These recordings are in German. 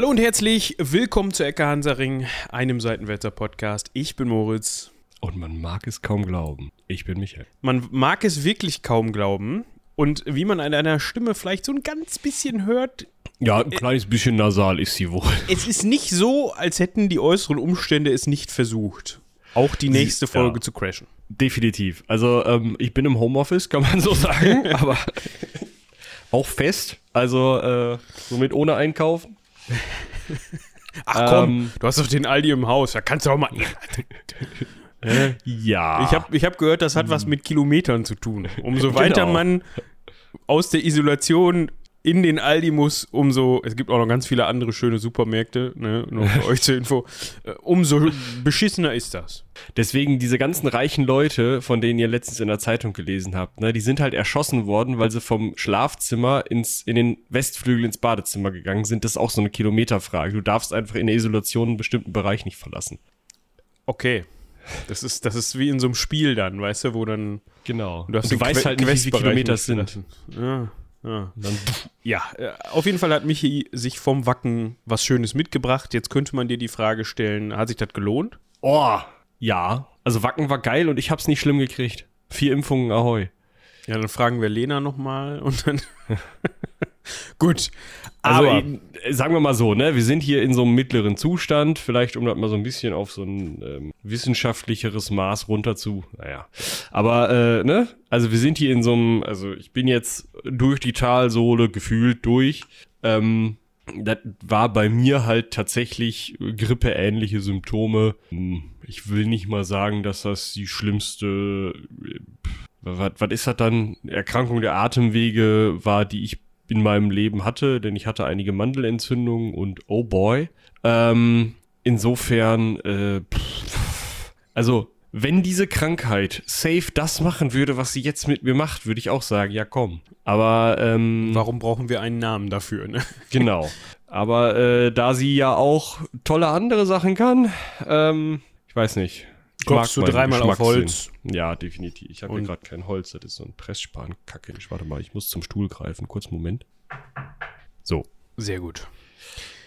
Hallo und herzlich willkommen zu Ecke Hansaring, einem Seitenwälzer Podcast. Ich bin Moritz. Und man mag es kaum glauben. Ich bin Michael. Man mag es wirklich kaum glauben. Und wie man an einer Stimme vielleicht so ein ganz bisschen hört, Ja, ein kleines bisschen nasal ist sie wohl. es ist nicht so, als hätten die äußeren Umstände es nicht versucht, auch die nächste ja. Folge zu crashen. Definitiv. Also, ähm, ich bin im Homeoffice, kann man so sagen, aber auch fest. Also, äh, somit ohne Einkaufen. Ach komm, Ähm. du hast doch den Aldi im Haus, da kannst du auch mal. Ja. Ich habe ich hab gehört, das hat was mit Kilometern zu tun. Umso Genau. weiter man aus der Isolation in den Aldi muss, umso, es gibt auch noch ganz viele andere schöne Supermärkte, ne, nur für euch zur Info, äh, umso beschissener ist das. Deswegen diese ganzen reichen Leute, von denen ihr letztens in der Zeitung gelesen habt, ne, die sind halt erschossen worden, weil sie vom Schlafzimmer ins, in den Westflügel ins Badezimmer gegangen sind. Das ist auch so eine Kilometerfrage. Du darfst einfach in der Isolation einen bestimmten Bereich nicht verlassen. Okay. Das ist, das ist wie in so einem Spiel dann, weißt du, wo dann. Genau. Du, hast du weißt halt nicht, wie viele Kilometer es sind. Ja, ja. Dann, Ja, äh, auf jeden Fall hat Michi sich vom Wacken was Schönes mitgebracht. Jetzt könnte man dir die Frage stellen: Hat sich das gelohnt? oh, ja. Also Wacken war geil und ich hab's nicht schlimm gekriegt. Vier Impfungen, ahoi. Ja, dann fragen wir Lena nochmal und dann. Gut. Also, Aber äh, sagen wir mal so, ne, wir sind hier in so einem mittleren Zustand, vielleicht um das mal so ein bisschen auf so ein ähm, wissenschaftlicheres Maß runter zu, naja. Aber, äh, ne, also wir sind hier in so einem, also ich bin jetzt durch die Talsohle gefühlt durch. Ähm, das war bei mir halt tatsächlich grippeähnliche Symptome. Hm, Ich will nicht mal sagen, dass das die schlimmste, äh, was, was ist das dann? Erkrankung der Atemwege war, die ich in meinem Leben hatte, denn ich hatte einige Mandelentzündungen und oh boy. Ähm, insofern, äh, pff, also wenn diese Krankheit safe das machen würde, was sie jetzt mit mir macht, würde ich auch sagen, ja komm. Aber ähm, warum brauchen wir einen Namen dafür, ne? Genau. Aber äh, da sie ja auch tolle andere Sachen kann, ähm, ich weiß nicht. Klopfst du dreimal auf. Holz? Ja, definitiv. Ich habe hier gerade kein Holz, das ist so ein Pressspan-Kacke. Ich warte mal, ich muss zum Stuhl greifen. Kurz Moment. So, Sehr gut.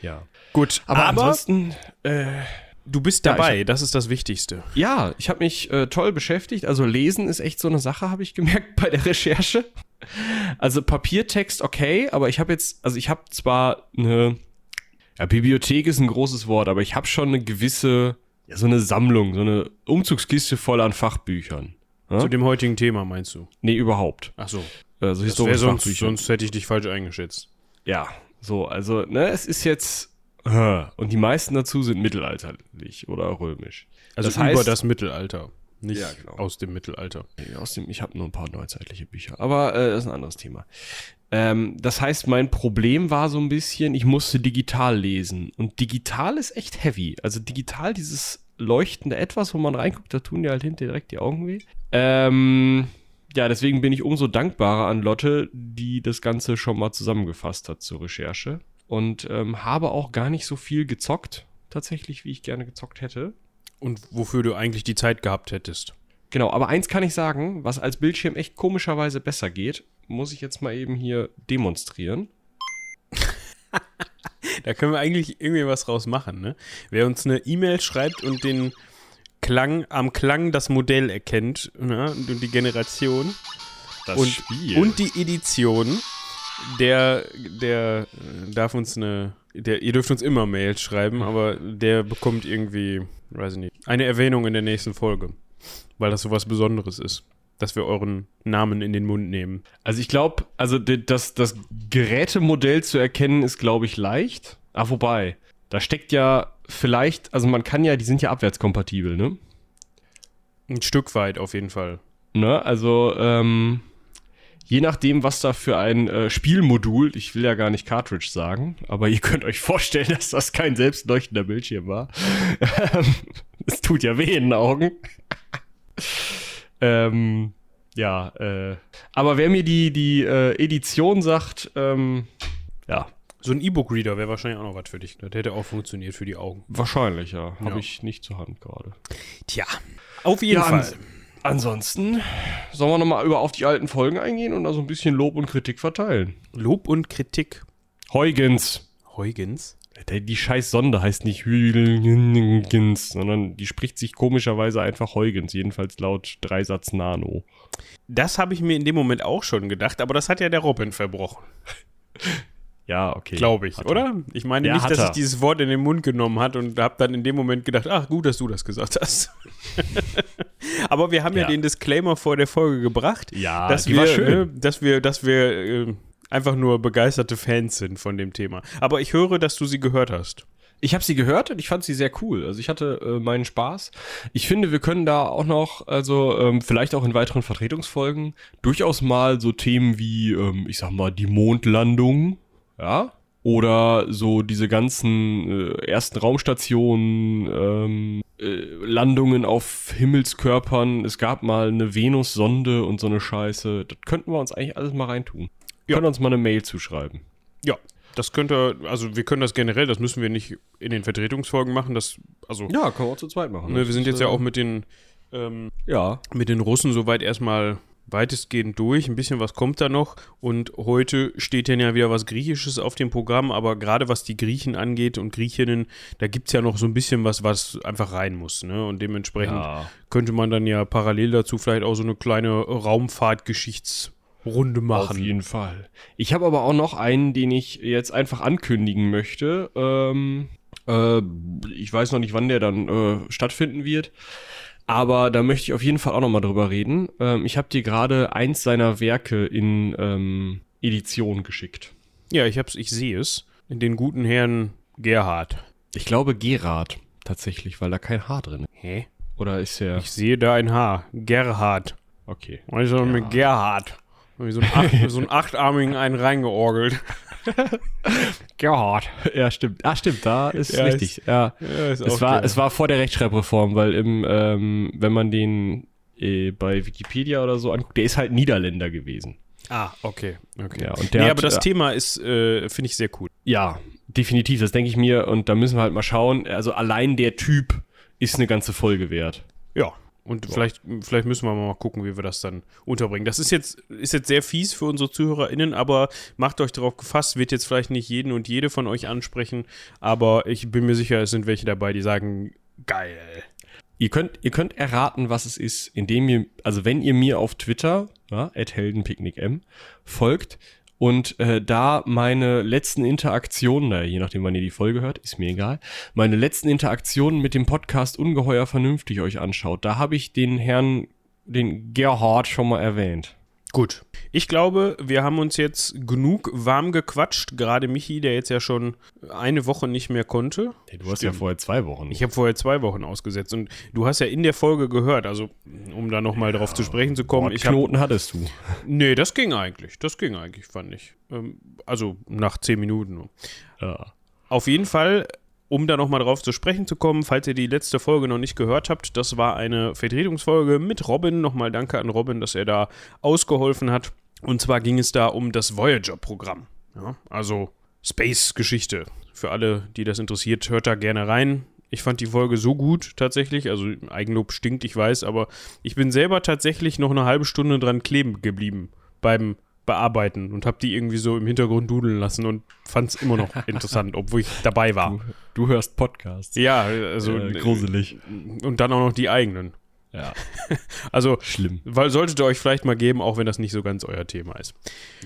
ja. Gut, Aber, aber, ansonsten, äh, du bist Ja, ich dabei, das ist das Wichtigste. ja, ich habe mich äh, toll beschäftigt. Also lesen ist echt so eine Sache, habe ich gemerkt bei der Recherche. Also Papiertext okay, aber ich habe jetzt, also ich habe zwar eine, ja, Bibliothek ist ein großes Wort, aber ich habe schon eine gewisse, ja, so eine Sammlung, so eine Umzugskiste voll an Fachbüchern. Ja? Zu dem heutigen Thema meinst du? nee, überhaupt. Ach so. Also historische sonst, Fachbücher. sonst hätte ich dich falsch eingeschätzt. Ja, so, also, ne, es ist jetzt, und die meisten dazu sind mittelalterlich oder römisch. Also Das über heißt- das Mittelalter. Nicht Ja, genau. aus dem Mittelalter. Nee, Aus dem, ich habe nur ein paar neuzeitliche Bücher, aber äh, das ist ein anderes Thema. Ähm, das heißt, mein Problem war so ein bisschen, ich musste digital lesen. Und digital ist echt heavy. Also digital, dieses leuchtende Etwas, wo man reinguckt, da tun dir halt hinterher direkt die Augen weh. Ähm, ja, deswegen bin ich umso dankbarer an Lotte, die das Ganze schon mal zusammengefasst hat zur Recherche. Und ähm, habe auch gar nicht so viel gezockt, tatsächlich, wie ich gerne gezockt hätte. Und wofür du eigentlich die Zeit gehabt hättest. Genau, aber eins kann ich sagen, was als Bildschirm echt komischerweise besser geht, muss ich jetzt mal eben hier demonstrieren. Da können wir eigentlich irgendwie was draus machen, ne? Wer uns eine E-Mail schreibt und den Klang, am Klang das Modell erkennt, ne? Und die Generation Das und, und die Edition, der, der äh, darf uns eine, der, ihr dürft uns immer Mails schreiben, aber der bekommt irgendwie, weiß ich nicht, eine Erwähnung in der nächsten Folge. Weil das sowas Besonderes ist. Dass wir euren Namen in den Mund nehmen. also ich glaube, also das, das Gerätemodell zu erkennen ist, glaube ich, leicht. Ah, wobei, da steckt ja vielleicht, also man kann ja, die sind ja abwärtskompatibel, ne? Ein Stück weit auf jeden Fall. Ne, also ähm, je nachdem, was da für ein äh, Spielmodul, ich will ja gar nicht Cartridge sagen, aber ihr könnt euch vorstellen, dass das kein selbstleuchtender Bildschirm war. Es tut ja weh in den Augen. Ähm, ja, äh, aber wer mir die, die äh, Edition sagt, ähm, ja, So ein E-Book-Reader wäre wahrscheinlich auch noch was für dich. Das hätte auch funktioniert für die Augen. wahrscheinlich, ja, habe Ja. ich nicht zur Hand gerade. Tja, auf jeden Ja, Fall. ans- Ansonsten sollen wir nochmal über auf die alten Folgen eingehen und da so ein bisschen Lob und Kritik verteilen. Lob und Kritik. Huygens. Huygens? Die scheiß Sonde heißt nicht Huygens, sondern die spricht sich komischerweise einfach Huygens, jedenfalls laut Dreisatz Nano. Das habe ich mir in dem Moment auch schon gedacht, aber das hat ja der Robin verbrochen. Ja, okay. Glaube ich, er. oder? Ich meine Ja, nicht, dass ich dieses Wort in den Mund genommen hat und habe dann in dem Moment gedacht, ach gut, dass du das gesagt hast. Aber wir haben ja. Ja. den Disclaimer vor der Folge gebracht, Ja, dass, wir, war schön. Ne, dass wir, dass wir äh, einfach nur begeisterte Fans sind von dem Thema. Aber ich höre, dass du sie gehört hast. Ich habe sie gehört und ich fand sie sehr cool. Also ich hatte äh, meinen Spaß. Ich finde, wir können da auch noch, also ähm, vielleicht auch in weiteren Vertretungsfolgen, durchaus mal so Themen wie, ähm, ich sag mal, die Mondlandung, ja, oder so diese ganzen äh, ersten Raumstationen, ähm, äh, Landungen auf Himmelskörpern. Es gab mal eine Venus-Sonde und so eine Scheiße. Das könnten wir uns eigentlich alles mal reintun. Ja. Können uns mal eine Mail zuschreiben. Ja, das könnte, also wir können das generell, das müssen wir nicht in den Vertretungsfolgen machen. Das, also, Ja, können wir auch zu zweit machen. ne, wir sind jetzt ja auch mit den ähm, Ja, mit den Russen soweit erstmal weitestgehend durch. Ein bisschen was kommt da noch. Und heute steht dann ja wieder was Griechisches auf dem Programm. Aber gerade was die Griechen angeht und Griechinnen, da gibt es ja noch so ein bisschen was, was einfach rein muss. Ne? Und dementsprechend Ja. könnte man dann ja parallel dazu vielleicht auch so eine kleine Raumfahrtgeschichtsrunde Auf machen. jeden Fall. Ich habe aber auch noch einen, den ich jetzt einfach ankündigen möchte. Ähm, äh, ich weiß noch nicht, wann der dann äh, stattfinden wird. Aber da möchte ich auf jeden Fall auch noch mal drüber reden. Ähm, ich habe dir gerade eins seiner Werke in ähm, Edition geschickt. Ja, ich, hab's, ich sehe es. Den guten Herrn Gerhard. Ich glaube Gerard tatsächlich, weil da kein Haar drin ist. Hä? Oder ist er... Ich sehe da ein Haar. Gerhard. Okay. Also mit Gerhard. So, ein acht, so einen achtarmigen einen reingeorgelt. Gerhard. Ja, stimmt. Ah, stimmt, da ist Ja, richtig. Ja. Ja, ist Es war, es war vor der Rechtschreibreform, weil im, ähm, wenn man den äh, bei Wikipedia oder so anguckt, der ist halt Niederländer gewesen. Ah, okay. okay. Ja, und der nee, hat, aber das äh, Thema ist, äh, finde ich sehr cool. Ja, definitiv, das denke ich mir und da müssen wir halt mal schauen. Also allein der Typ ist eine ganze Folge wert. Ja. Und vielleicht, vielleicht müssen wir mal gucken, wie wir das dann unterbringen. Das ist jetzt, ist jetzt sehr fies für unsere ZuhörerInnen, aber macht euch darauf gefasst, wird jetzt vielleicht nicht jeden und jede von euch ansprechen, aber ich bin mir sicher, es sind welche dabei, die sagen, geil. Ihr könnt, ihr könnt erraten, was es ist, indem ihr, also wenn ihr mir auf Twitter, ja, heldenpicknickm, folgt und äh, da meine letzten Interaktionen, naja, je nachdem, wann ihr die Folge hört, ist mir egal, meine letzten Interaktionen mit dem Podcast ungeheuer vernünftig euch anschaut, da habe ich den Herrn, den Gerhard schon mal erwähnt. Gut. Ich glaube, wir haben uns jetzt genug warm gequatscht. Gerade Michi, der jetzt ja schon eine Woche nicht mehr konnte. du hast ja vorher zwei Wochen. Ich habe vorher zwei Wochen ausgesetzt und du hast ja in der Folge gehört, also um da nochmal drauf zu sprechen zu kommen. Ich hab, Knoten hattest du. nee, das ging eigentlich. Das ging eigentlich, fand ich. Ähm, also nach zehn Minuten. Ja. Auf jeden Fall, um da nochmal drauf zu sprechen zu kommen, falls ihr die letzte Folge noch nicht gehört habt, das war eine Vertretungsfolge mit Robin. Nochmal danke an Robin, dass er da ausgeholfen hat. Und zwar ging es da um das Voyager-Programm. Ja, also Space-Geschichte. Für alle, die das interessiert, hört da gerne rein. Ich fand die Folge so gut tatsächlich. Also Eigenlob stinkt, ich weiß, aber ich bin selber tatsächlich noch eine halbe Stunde dran kleben geblieben beim Bearbeiten und habe die irgendwie so im Hintergrund dudeln lassen und fand es immer noch interessant, obwohl ich dabei war. Du, du hörst Podcasts. Ja, also äh, gruselig. und dann auch noch die eigenen. Ja, Also, schlimm. weil solltet ihr euch vielleicht mal geben, auch wenn das nicht so ganz euer Thema ist.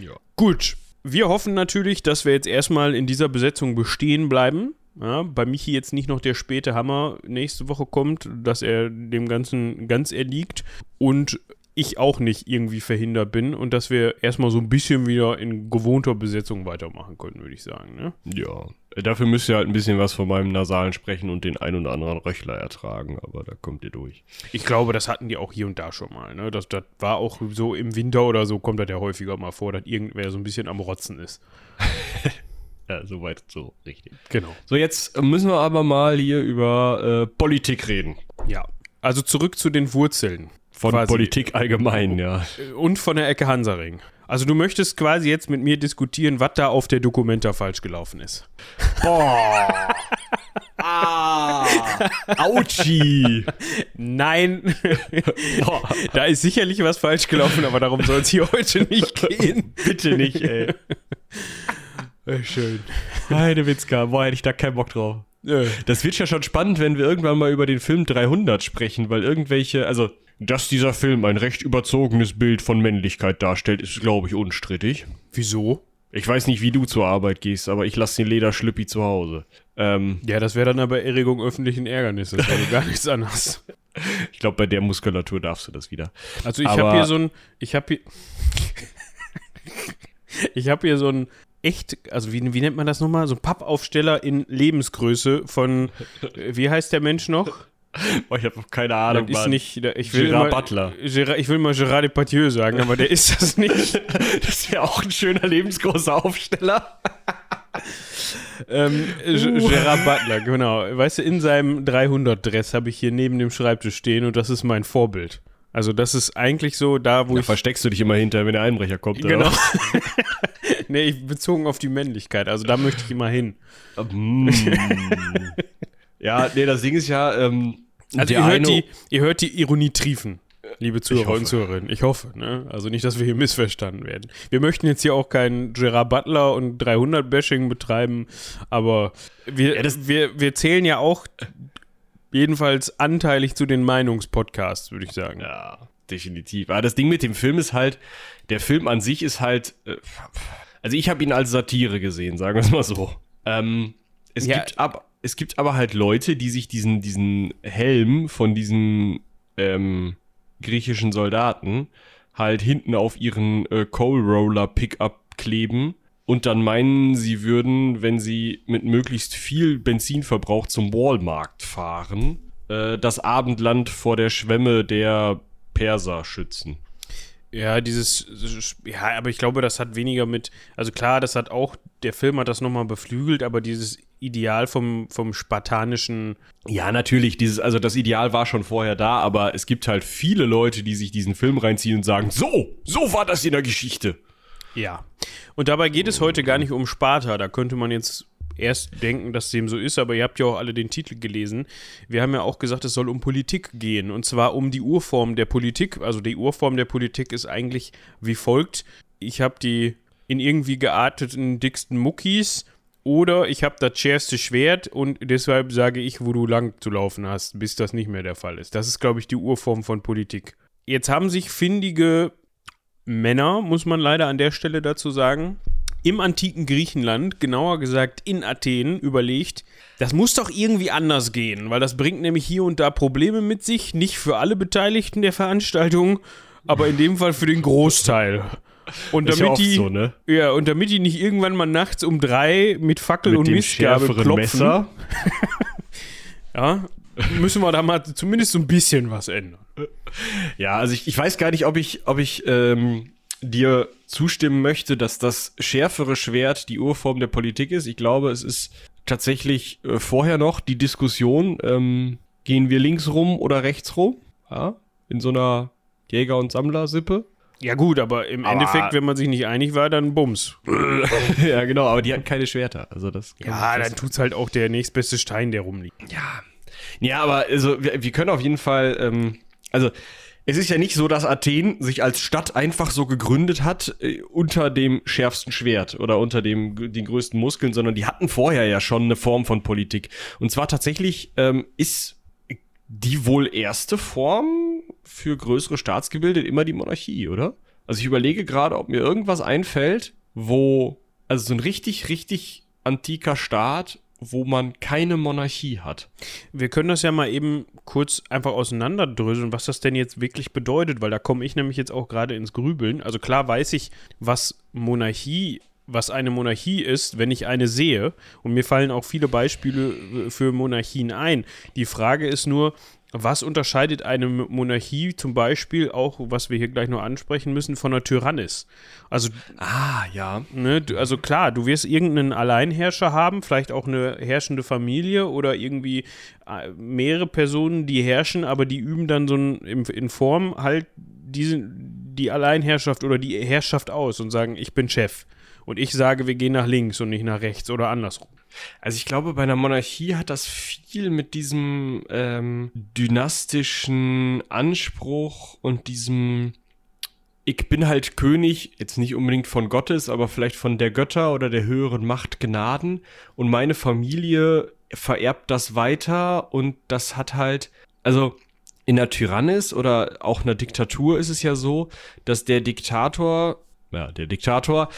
Ja. Gut, wir hoffen natürlich, dass wir jetzt erstmal in dieser Besetzung bestehen bleiben. Ja, bei Michi jetzt nicht noch der späte Hammer nächste Woche kommt, dass er dem Ganzen ganz erliegt und ich auch nicht irgendwie verhindert bin und dass wir erstmal so ein bisschen wieder in gewohnter Besetzung weitermachen können, würde ich sagen. Ne? Ja. Dafür müsst ihr halt ein bisschen was von meinem nasalen Sprechen und den ein oder anderen Röchler ertragen, aber da kommt ihr durch. Ich glaube, das hatten die auch hier und da schon mal. Ne? Das, das war auch so im Winter oder so, kommt das ja häufiger mal vor, dass irgendwer so ein bisschen am Rotzen ist. Ja, soweit so richtig. Genau. So, jetzt müssen wir aber mal hier über äh, Politik reden. Ja. Also zurück zu den Wurzeln. Von Quasi. Politik allgemein, ja. Und von der Ecke Hansaring. Also du möchtest quasi jetzt mit mir diskutieren, was da auf der Dokumenta falsch gelaufen ist. Boah. ah. Autschi. Nein, da ist sicherlich was falsch gelaufen, aber darum soll es hier heute nicht gehen. Bitte nicht, ey. Schön. Heidewitzka, boah, hätte ich da keinen Bock drauf. Das wird ja schon spannend, wenn wir irgendwann mal über den Film 300 sprechen, weil irgendwelche, also, dass dieser Film ein recht überzogenes Bild von Männlichkeit darstellt, ist, glaube ich, unstrittig. Wieso? Ich weiß nicht, wie du zur Arbeit gehst, aber ich lasse den Lederschlüppi zu Hause. Ähm, Ja, das wäre dann aber Erregung öffentlichen Ärgernisses, weil du gar nichts anhast. ich glaube, bei der Muskulatur darfst du das wieder. Also ich habe hier so ein, ich habe hier, ich habe hier so ein echt, also wie, wie nennt man das nochmal? So ein Pappaufsteller in Lebensgröße von, äh, wie heißt der Mensch noch? Boah, ich habe keine Ahnung, Das ist Mann. nicht, ich will Gerard immer, Butler. Gerard, ich will mal Gerard Depardieu sagen, aber der ist das nicht. Das wäre auch ein schöner lebensgroßer Aufsteller. ähm, G- Gerard Butler, genau. Weißt du, in seinem 300-Dress habe ich hier neben dem Schreibtisch stehen und das ist mein Vorbild. Also das ist eigentlich so da, wo Da ich versteckst du dich immer hinter, wenn der Einbrecher kommt. oder Genau. nee, ich, bezogen auf die Männlichkeit. Also da möchte ich immer hin. Mm. ja, nee, das Ding ist ja, ähm, Also ihr hört, die, ihr hört die Ironie triefen, liebe Zuhörer und Zuhörerinnen. Ich hoffe. Ne? Also nicht, dass wir hier missverstanden werden. Wir möchten jetzt hier auch kein Gerard Butler und 300-Bashing betreiben, aber wir, Ja, wir, wir zählen ja auch jedenfalls anteilig zu den Meinungspodcasts, würde ich sagen. Ja, definitiv. Aber das Ding mit dem Film ist halt, der Film an sich ist halt, äh, also ich habe ihn als Satire gesehen, sagen wir es mal so. Ähm, es, Ja. gibt ab, es gibt aber halt Leute, die sich diesen, diesen Helm von diesen ähm, griechischen Soldaten halt hinten auf ihren äh, Coal Roller Pickup kleben und dann meinen, sie würden, wenn sie mit möglichst viel Benzinverbrauch zum Walmart fahren, äh, das Abendland vor der Schwemme der Perser schützen. Ja, dieses, ja, aber ich glaube, das hat weniger mit, also klar, das hat auch, der Film hat das nochmal beflügelt, aber dieses Ideal vom, vom spartanischen, Ja, natürlich, dieses, also das Ideal war schon vorher da, aber es gibt halt viele Leute, die sich diesen Film reinziehen und sagen, so, so war das in der Geschichte. ja. Und dabei geht es heute gar nicht um Sparta, da könnte man jetzt erst denken, dass dem so ist, aber ihr habt ja auch alle den Titel gelesen. Wir haben ja auch gesagt, es soll um Politik gehen und zwar um die Urform der Politik. Also die Urform der Politik ist eigentlich wie folgt. Ich habe die in irgendwie gearteten dicksten Muckis oder ich habe das schärfste Schwert und deshalb sage ich, wo du lang zu laufen hast, bis das nicht mehr der Fall ist. Das ist, glaube ich, die Urform von Politik. Jetzt haben sich findige Männer, muss man leider an der Stelle dazu sagen, im antiken Griechenland, genauer gesagt in Athen, überlegt, das muss doch irgendwie anders gehen, weil das bringt nämlich hier und da Probleme mit sich, nicht für alle Beteiligten der Veranstaltung, aber in dem Fall für den Großteil. Und Ist damit ja die, so, ne? ja, und damit die nicht irgendwann mal nachts um drei mit Fackel Mit und Mistgabel klopfen, Messer. ja, müssen wir da mal zumindest so ein bisschen was ändern. Ja, also ich, ich weiß gar nicht, ob ich, ob ich ähm, dir zustimmen möchte, dass das schärfere Schwert die Urform der Politik ist. Ich glaube, es ist tatsächlich äh, vorher noch die Diskussion, ähm, gehen wir links rum oder rechts rum? Ja, in so einer Jäger- und Sammlersippe. Ja gut, aber im Aber- Endeffekt, wenn man sich nicht einig war, dann bums. ja, genau, aber die hatten keine Schwerter. Also das Ja, dann tut's halt auch der nächstbeste Stein, der rumliegt. Ja. Ja, aber also wir, wir können auf jeden Fall, ähm, also es ist ja nicht so, dass Athen sich als Stadt einfach so gegründet hat äh, unter dem schärfsten Schwert oder unter dem den größten Muskeln, sondern die hatten vorher ja schon eine Form von Politik. Und zwar tatsächlich ähm, ist die wohl erste Form für größere Staatsgebilde immer die Monarchie, oder? Also ich überlege gerade, ob mir irgendwas einfällt, wo also so ein richtig richtig antiker Staat, wo man keine Monarchie hat. Wir können das ja mal eben kurz einfach auseinanderdröseln, was das denn jetzt wirklich bedeutet, weil da komme ich nämlich jetzt auch gerade ins Grübeln. Also klar weiß ich, was Monarchie, was eine Monarchie ist, wenn ich eine sehe. Und mir fallen auch viele Beispiele äh, für Monarchien ein. Die Frage ist nur, was unterscheidet eine Monarchie zum Beispiel auch, was wir hier gleich noch ansprechen müssen, von einer Tyrannis? Also Ah, ja. Ne, also klar, du wirst irgendeinen Alleinherrscher haben, vielleicht auch eine herrschende Familie oder irgendwie äh, mehrere Personen, die herrschen, aber die üben dann so ein, in, in Form halt diese, die Alleinherrschaft oder die Herrschaft aus und sagen, ich bin Chef. Und ich sage, wir gehen nach links und nicht nach rechts oder andersrum. Also ich glaube, bei einer Monarchie hat das viel mit diesem ähm, dynastischen Anspruch und diesem ich bin halt König, jetzt nicht unbedingt von Gottes, aber vielleicht von der Götter oder der höheren Macht Gnaden und meine Familie vererbt das weiter und das hat halt, also in der Tyrannis oder auch einer Diktatur ist es ja so, dass der Diktator, ja, der Diktator,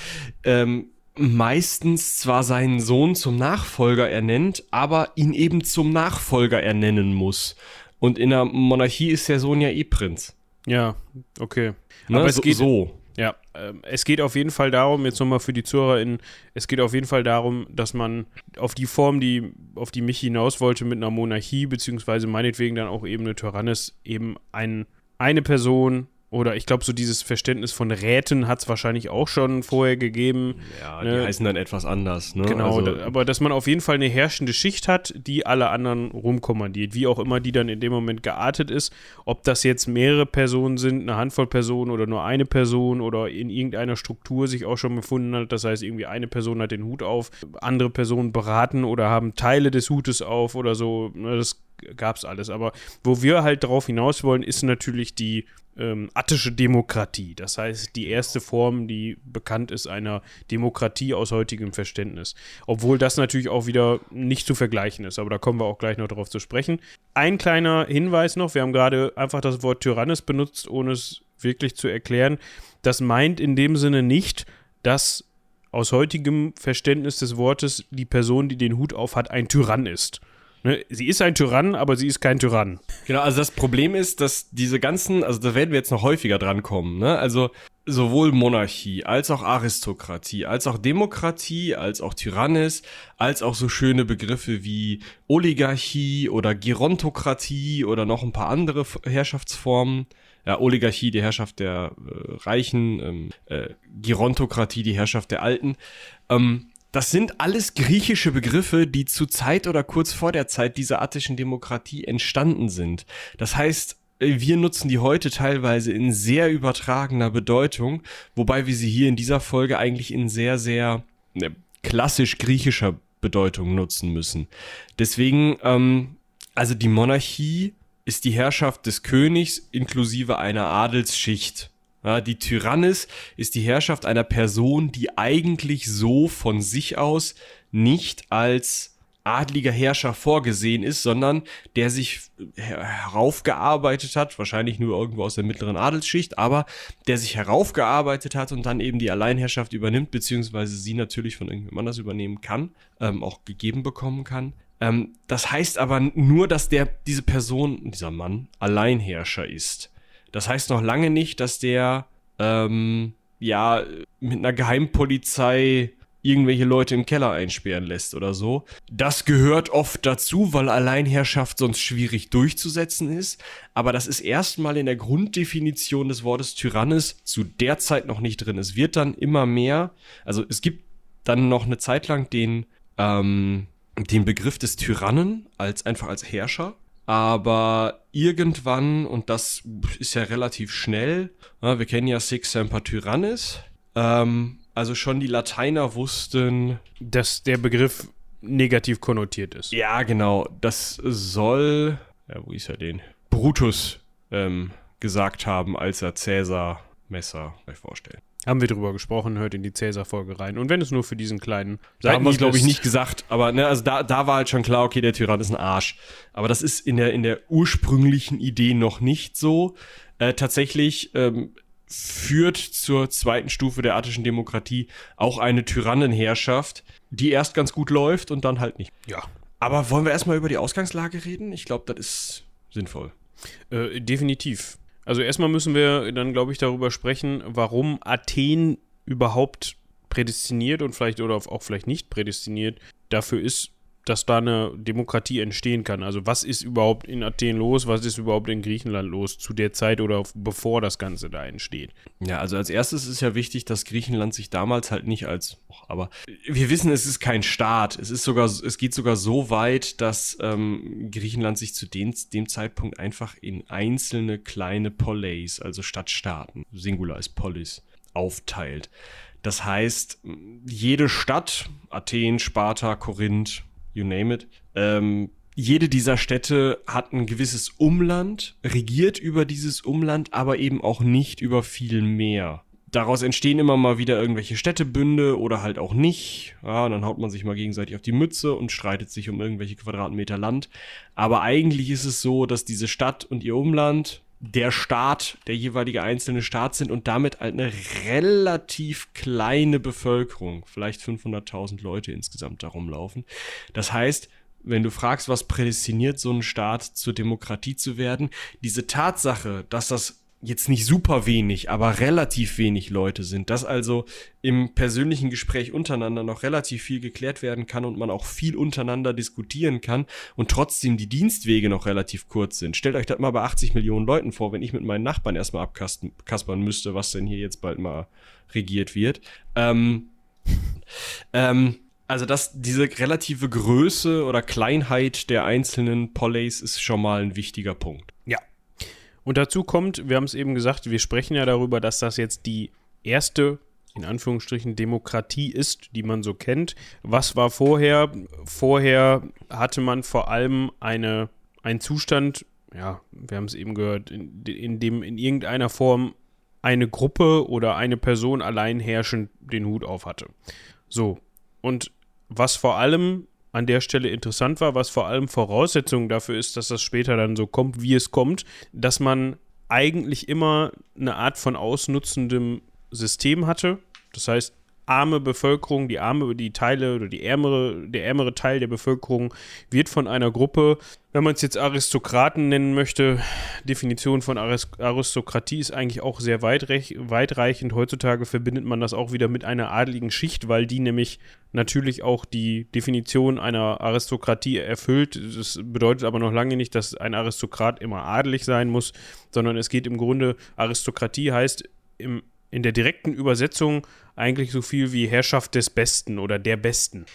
ähm, meistens zwar seinen Sohn zum Nachfolger ernennt, aber ihn eben zum Nachfolger ernennen muss. Und in der Monarchie ist der Sohn ja eh Prinz. Ja, okay. Ne? Aber es so, geht, so. Ja, ähm, es geht auf jeden Fall darum, jetzt nochmal für die ZuhörerInnen, es geht auf jeden Fall darum, dass man auf die Form, die, auf die mich hinaus wollte mit einer Monarchie, beziehungsweise meinetwegen dann auch eben eine Tyrannis, eben ein, eine Person oder ich glaube, so dieses Verständnis von Räten hat es wahrscheinlich auch schon vorher gegeben. Ja, Ne? die heißen dann etwas anders, ne? Genau, Also, da, aber dass man auf jeden Fall eine herrschende Schicht hat, die alle anderen rumkommandiert, wie auch immer die dann in dem Moment geartet ist. Ob das jetzt mehrere Personen sind, eine Handvoll Personen oder nur eine Person oder in irgendeiner Struktur sich auch schon befunden hat. Das heißt, irgendwie eine Person hat den Hut auf, andere Personen beraten oder haben Teile des Hutes auf oder so. Ne, Das gab es alles. Aber wo wir halt darauf hinaus wollen, ist natürlich die ähm, attische Demokratie. Das heißt, die erste Form, die bekannt ist, einer Demokratie aus heutigem Verständnis. Obwohl das natürlich auch wieder nicht zu vergleichen ist, aber da kommen wir auch gleich noch darauf zu sprechen. Ein kleiner Hinweis noch: Wir haben gerade einfach das Wort Tyrannis benutzt, ohne es wirklich zu erklären. Das meint in dem Sinne nicht, dass aus heutigem Verständnis des Wortes die Person, die den Hut auf hat, ein Tyrann ist. Ne? Sie ist ein Tyrann, aber sie ist kein Tyrann. Genau, also das Problem ist, dass diese ganzen, also da werden wir jetzt noch häufiger dran kommen, ne? Also sowohl Monarchie als auch Aristokratie, als auch Demokratie, als auch Tyrannis, als auch so schöne Begriffe wie Oligarchie oder Gerontokratie oder noch ein paar andere Herrschaftsformen. Ja, Oligarchie, die Herrschaft der äh, Reichen, ähm, äh, Gerontokratie, die Herrschaft der Alten. Ähm, das sind alles griechische Begriffe, die zu Zeit oder kurz vor der Zeit dieser attischen Demokratie entstanden sind. Das heißt, äh, wir nutzen die heute teilweise in sehr übertragener Bedeutung, wobei wir sie hier in dieser Folge eigentlich in sehr, sehr ne, klassisch griechischer Bedeutung nutzen müssen. Deswegen, ähm, also die Monarchie ist die Herrschaft des Königs inklusive einer Adelsschicht. Ja, die Tyrannis ist die Herrschaft einer Person, die eigentlich so von sich aus nicht als adliger Herrscher vorgesehen ist, sondern der sich her heraufgearbeitet hat, wahrscheinlich nur irgendwo aus der mittleren Adelsschicht, aber der sich heraufgearbeitet hat und dann eben die Alleinherrschaft übernimmt, beziehungsweise sie natürlich von irgendjemand anders übernehmen kann, ähm, auch gegeben bekommen kann. Ähm, das heißt aber nur, dass der, diese Person, dieser Mann, Alleinherrscher ist. Das heißt noch lange nicht, dass der, ähm, ja, mit einer Geheimpolizei irgendwelche Leute im Keller einsperren lässt oder so. Das gehört oft dazu, weil Alleinherrschaft sonst schwierig durchzusetzen ist. Aber das ist erstmal in der Grunddefinition des Wortes Tyrannis zu der Zeit noch nicht drin. Es wird dann immer mehr, also es gibt dann noch eine Zeit lang den, ähm, den Begriff des Tyrannen als einfach als Herrscher. Aber irgendwann, und das ist ja relativ schnell, ja, wir kennen ja Six Semper Tyrannis, ähm, also schon die Lateiner wussten, Dass der Begriff negativ konnotiert ist. ja genau, das soll, ja, wo ist er denn? Brutus ähm, gesagt haben, als er Cäsar Messer euch vorstellt. Haben wir drüber gesprochen, hört in die Cäsar-Folge rein. Und wenn es nur für diesen kleinen Da haben wir es, glaube ich, nicht gesagt, aber ne, also da, da war halt schon klar, okay, der Tyrann ist ein Arsch. Aber das ist in der, in der ursprünglichen Idee noch nicht so. Äh, tatsächlich ähm, führt zur zweiten Stufe der attischen Demokratie auch eine Tyrannenherrschaft, die erst ganz gut läuft und dann halt nicht. Ja, Aber wollen wir erstmal über die Ausgangslage reden? Ich glaube, das ist sinnvoll. Äh, definitiv. Also erstmal müssen wir dann, glaube ich, darüber sprechen, warum Athen überhaupt prädestiniert und vielleicht oder auch vielleicht nicht prädestiniert dafür ist, dass da eine Demokratie entstehen kann. Also was ist überhaupt in Athen los, was ist überhaupt in Griechenland los zu der Zeit oder bevor das Ganze da entsteht. Ja, also als erstes ist ja wichtig, dass Griechenland sich damals halt nicht als, aber wir wissen, es ist kein Staat. Es ist sogar, es geht sogar so weit, dass ähm, Griechenland sich zu dem, dem Zeitpunkt einfach in einzelne kleine Poleis, also Stadtstaaten, Singular ist Polis, aufteilt. Das heißt, jede Stadt, Athen, Sparta, Korinth, you name it, ähm, jede dieser Städte hat ein gewisses Umland, regiert über dieses Umland, aber eben auch nicht über viel mehr. Daraus entstehen immer mal wieder irgendwelche Städtebünde oder halt auch nicht. Ja, und dann haut man sich mal gegenseitig auf die Mütze und streitet sich um irgendwelche Quadratmeter Land. Aber eigentlich ist es so, dass diese Stadt und ihr Umland der Staat, der jeweilige einzelne Staat sind und damit halt eine relativ kleine Bevölkerung, vielleicht 500.000 Leute insgesamt darum laufen. Das heißt, wenn du fragst, was prädestiniert so einen Staat zur Demokratie zu werden, diese Tatsache, dass das jetzt nicht super wenig, aber relativ wenig Leute sind, dass also im persönlichen Gespräch untereinander noch relativ viel geklärt werden kann und man auch viel untereinander diskutieren kann und trotzdem die Dienstwege noch relativ kurz sind. Stellt euch das mal bei 80 Millionen Leuten vor, wenn ich mit meinen Nachbarn erstmal abkaspern müsste, was denn hier jetzt bald mal regiert wird. Ähm, ähm, also dass diese relative Größe oder Kleinheit der einzelnen Polleys ist schon mal ein wichtiger Punkt. Ja. Und dazu kommt, wir haben es eben gesagt, wir sprechen ja darüber, dass das jetzt die erste, in Anführungsstrichen, Demokratie ist, die man so kennt. Was war vorher? Vorher hatte man vor allem eine, einen Zustand, ja, wir haben es eben gehört, in, in dem in irgendeiner Form eine Gruppe oder eine Person allein herrschend den Hut auf hatte. So. Und was vor allem an der Stelle interessant war, was vor allem Voraussetzung dafür ist, dass das später dann so kommt, wie es kommt, dass man eigentlich immer eine Art von ausnutzendem System hatte. Das heißt, arme Bevölkerung, die arme, die Teile oder die ärmere, der ärmere Teil der Bevölkerung wird von einer Gruppe, wenn man es jetzt Aristokraten nennen möchte, Definition von Aristokratie ist eigentlich auch sehr weitreichend. Heutzutage verbindet man das auch wieder mit einer adligen Schicht, weil die nämlich natürlich auch die Definition einer Aristokratie erfüllt. Das bedeutet aber noch lange nicht, dass ein Aristokrat immer adelig sein muss, sondern es geht im Grunde, Aristokratie heißt im in der direkten Übersetzung eigentlich so viel wie Herrschaft des Besten oder der Besten.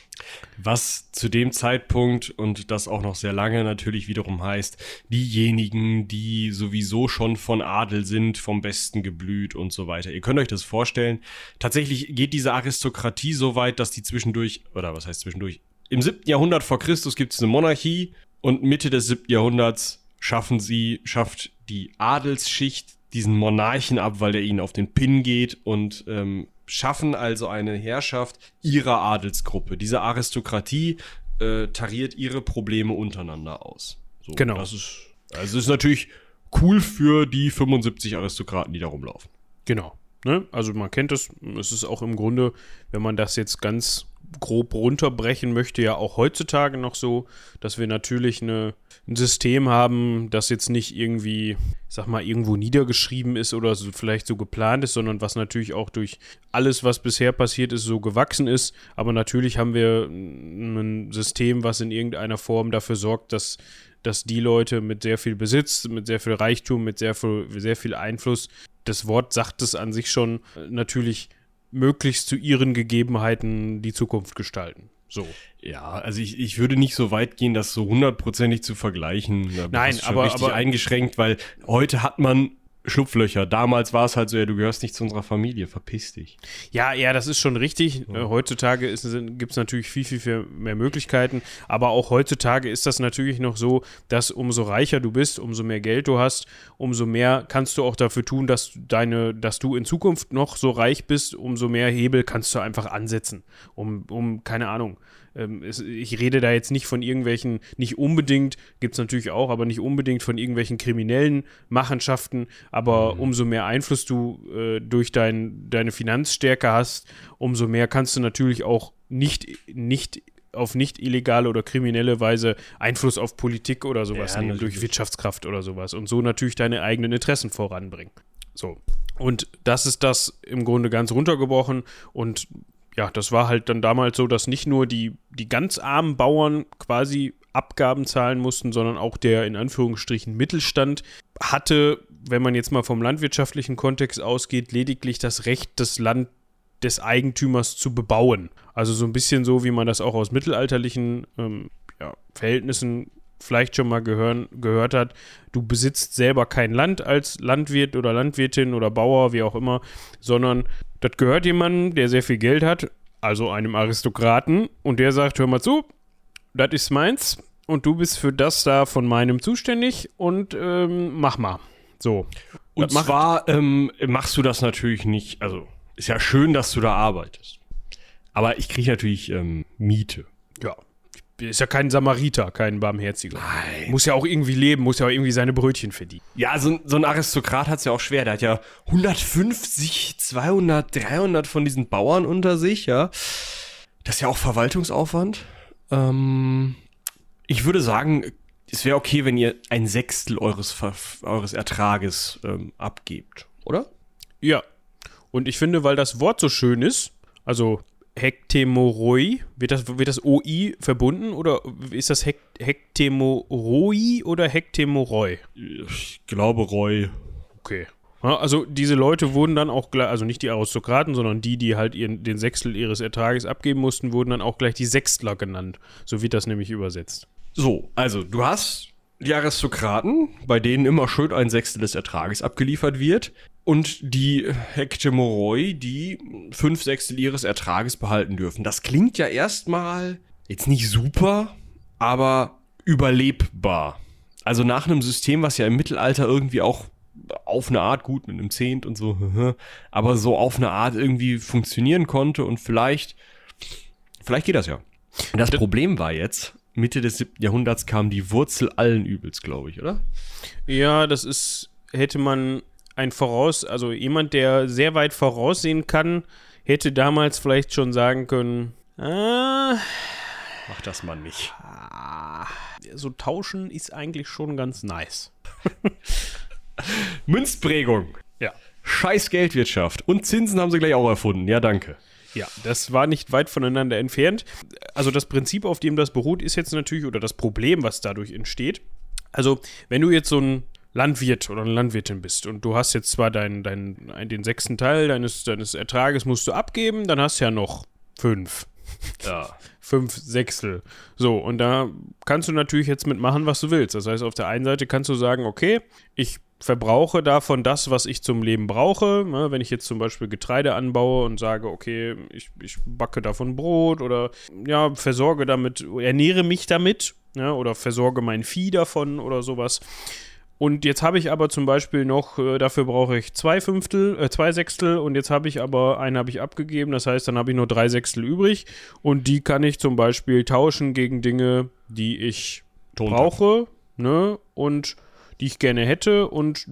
Was zu dem Zeitpunkt und das auch noch sehr lange natürlich wiederum heißt, diejenigen, die sowieso schon von Adel sind, vom Besten geblüht und so weiter. Ihr könnt euch das vorstellen. Tatsächlich geht diese Aristokratie so weit, dass die zwischendurch, oder was heißt zwischendurch, im 7. Jahrhundert vor Christus gibt es eine Monarchie und Mitte des 7. Jahrhunderts schaffen sie, schafft die Adelsschicht diesen Monarchen ab, weil der ihnen auf den Pin geht und ähm, schaffen also eine Herrschaft ihrer Adelsgruppe. Diese Aristokratie äh, tariert ihre Probleme untereinander aus. So, genau. Das ist, also ist natürlich cool für die 75 Aristokraten, die da rumlaufen. Genau. Ne? Also man kennt es, es ist auch im Grunde, wenn man das jetzt ganz grob runterbrechen möchte, ja auch heutzutage noch so, dass wir natürlich eine, ein System haben, das jetzt nicht irgendwie, ich sag mal, irgendwo niedergeschrieben ist oder so, vielleicht so geplant ist, sondern was natürlich auch durch alles, was bisher passiert ist, so gewachsen ist. Aber natürlich haben wir ein System, was in irgendeiner Form dafür sorgt, dass dass die Leute mit sehr viel Besitz, mit sehr viel Reichtum, mit sehr viel, sehr viel Einfluss das Wort sagt es an sich schon, natürlich möglichst zu ihren Gegebenheiten die Zukunft gestalten. So. Ja, also ich, ich würde nicht so weit gehen, das so hundertprozentig zu vergleichen. Da Nein, aber richtig aber, eingeschränkt, weil heute hat man Schlupflöcher. Damals war es halt so, ja, du gehörst nicht zu unserer Familie, verpiss dich. Ja, ja, das ist schon richtig. Ja. Äh, heutzutage gibt es natürlich viel, viel, viel mehr Möglichkeiten. Aber auch heutzutage ist das natürlich noch so, dass umso reicher du bist, umso mehr Geld du hast, umso mehr kannst du auch dafür tun, dass deine, dass du in Zukunft noch so reich bist, umso mehr Hebel kannst du einfach ansetzen. Um, um keine Ahnung, ähm, es, ich rede da jetzt nicht von irgendwelchen, nicht unbedingt, gibt es natürlich auch, aber nicht unbedingt von irgendwelchen kriminellen Machenschaften, aber mhm. umso mehr Einfluss du äh, durch dein, deine Finanzstärke hast, umso mehr kannst du natürlich auch nicht, nicht auf nicht illegale oder kriminelle Weise Einfluss auf Politik oder sowas ja, nehmen, durch Wirtschaftskraft oder sowas und so natürlich deine eigenen Interessen voranbringen. So. Und das ist das im Grunde ganz runtergebrochen und ja, das war halt dann damals so, dass nicht nur die, die ganz armen Bauern quasi Abgaben zahlen mussten, sondern auch der in Anführungsstrichen Mittelstand hatte, wenn man jetzt mal vom landwirtschaftlichen Kontext ausgeht, lediglich das Recht, das Land des Eigentümers zu bebauen. Also so ein bisschen so, wie man das auch aus mittelalterlichen ähm, ja, Verhältnissen vielleicht schon mal gehören, gehört hat. Du besitzt selber kein Land als Landwirt oder Landwirtin oder Bauer, wie auch immer, sondern das gehört jemandem, der sehr viel Geld hat, also einem Aristokraten, und der sagt, hör mal zu, das ist meins, und du bist für das da von meinem zuständig und ähm, mach mal. So. Und Das zwar ähm, machst du das natürlich nicht, also ist ja schön, dass du da arbeitest. Aber ich kriege natürlich ähm, Miete. Ist ja kein Samariter, kein Barmherziger. Nein. Muss ja auch irgendwie leben, muss ja auch irgendwie seine Brötchen verdienen. Ja, so, ein- so ein Aristokrat hat es ja auch schwer. Der hat ja 150, 200, 300 von diesen Bauern unter sich, ja. Das ist ja auch Verwaltungsaufwand. Ähm, ich würde sagen, es wäre okay, wenn ihr ein Sechstel eures, Ver eures Ertrages ähm, abgebt, oder? Ja. Und ich finde, weil das Wort so schön ist, also Hektemoroi, wird das, wird das OI verbunden oder ist das Hek Hektemoroi oder Hektemoroi? Ich glaube, Roy. Okay. Also diese Leute wurden dann auch gleich, also nicht die Aristokraten, sondern die, die halt ihren, den Sechstel ihres Ertrages abgeben mussten, wurden dann auch gleich die Sechstler genannt. So wird das nämlich übersetzt. So, also du hast die Aristokraten, bei denen immer schön ein Sechstel des Ertrages abgeliefert wird. Und die Hektemoroi, die fünf Sechstel ihres Ertrages behalten dürfen. Das klingt ja erstmal jetzt nicht super, aber überlebbar. Also nach einem System, was ja im Mittelalter irgendwie auch auf eine Art gut mit einem Zehnt und so, aber so auf eine Art irgendwie funktionieren konnte und vielleicht, vielleicht geht das ja. Das Problem war jetzt, Mitte des 7. Jahrhunderts kam die Wurzel allen Übels, glaube ich, oder? Ja, das ist, hätte man ein Voraus, also jemand, der sehr weit voraussehen kann, hätte damals vielleicht schon sagen können, ah, Mach das mal nicht. so tauschen ist eigentlich schon ganz nice. Münzprägung. Ja. Scheiß Geldwirtschaft. Und Zinsen haben sie gleich auch erfunden. Ja, danke. Ja, das war nicht weit voneinander entfernt. Also das Prinzip, auf dem das beruht, ist jetzt natürlich, oder das Problem, was dadurch entsteht. Also, wenn du jetzt so ein Landwirt oder eine Landwirtin bist und du hast jetzt zwar deinen, deinen, ein- den sechsten Teil deines, deines Ertrages musst du abgeben, dann hast du ja noch fünf. Ja. fünf Sechstel. So, und da kannst du natürlich jetzt mitmachen, was du willst. Das heißt, auf der einen Seite kannst du sagen, okay, ich verbrauche davon das, was ich zum Leben brauche. Ne, wenn ich jetzt zum Beispiel Getreide anbaue und sage, okay, ich, ich backe davon Brot oder ja, versorge damit, ernähre mich damit ja, oder versorge mein Vieh davon oder sowas. Und jetzt habe ich aber zum Beispiel noch, äh, dafür brauche ich zwei Fünftel, äh, zwei Sechstel und jetzt habe ich aber, einen habe ich abgegeben, das heißt, dann habe ich nur drei Sechstel übrig und die kann ich zum Beispiel tauschen gegen Dinge, die ich Tontag. brauche, ne, und die ich gerne hätte und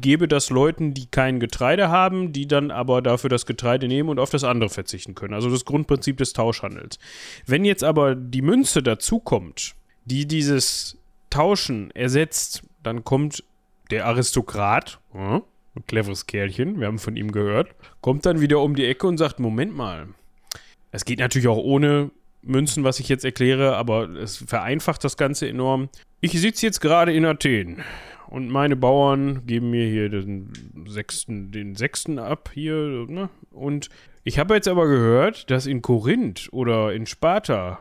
gebe das Leuten, die kein Getreide haben, die dann aber dafür das Getreide nehmen und auf das andere verzichten können. Also das Grundprinzip des Tauschhandels. Wenn jetzt aber die Münze dazukommt, die dieses Tauschen ersetzt, dann kommt der Aristokrat, ein cleveres Kerlchen, wir haben von ihm gehört, kommt dann wieder um die Ecke und sagt, Moment mal, es geht natürlich auch ohne Münzen, was ich jetzt erkläre, aber es vereinfacht das Ganze enorm. Ich sitze jetzt gerade in Athen und meine Bauern geben mir hier den sechsten, den sechsten ab hier, ne? Und ich habe jetzt aber gehört, dass in Korinth oder in Sparta,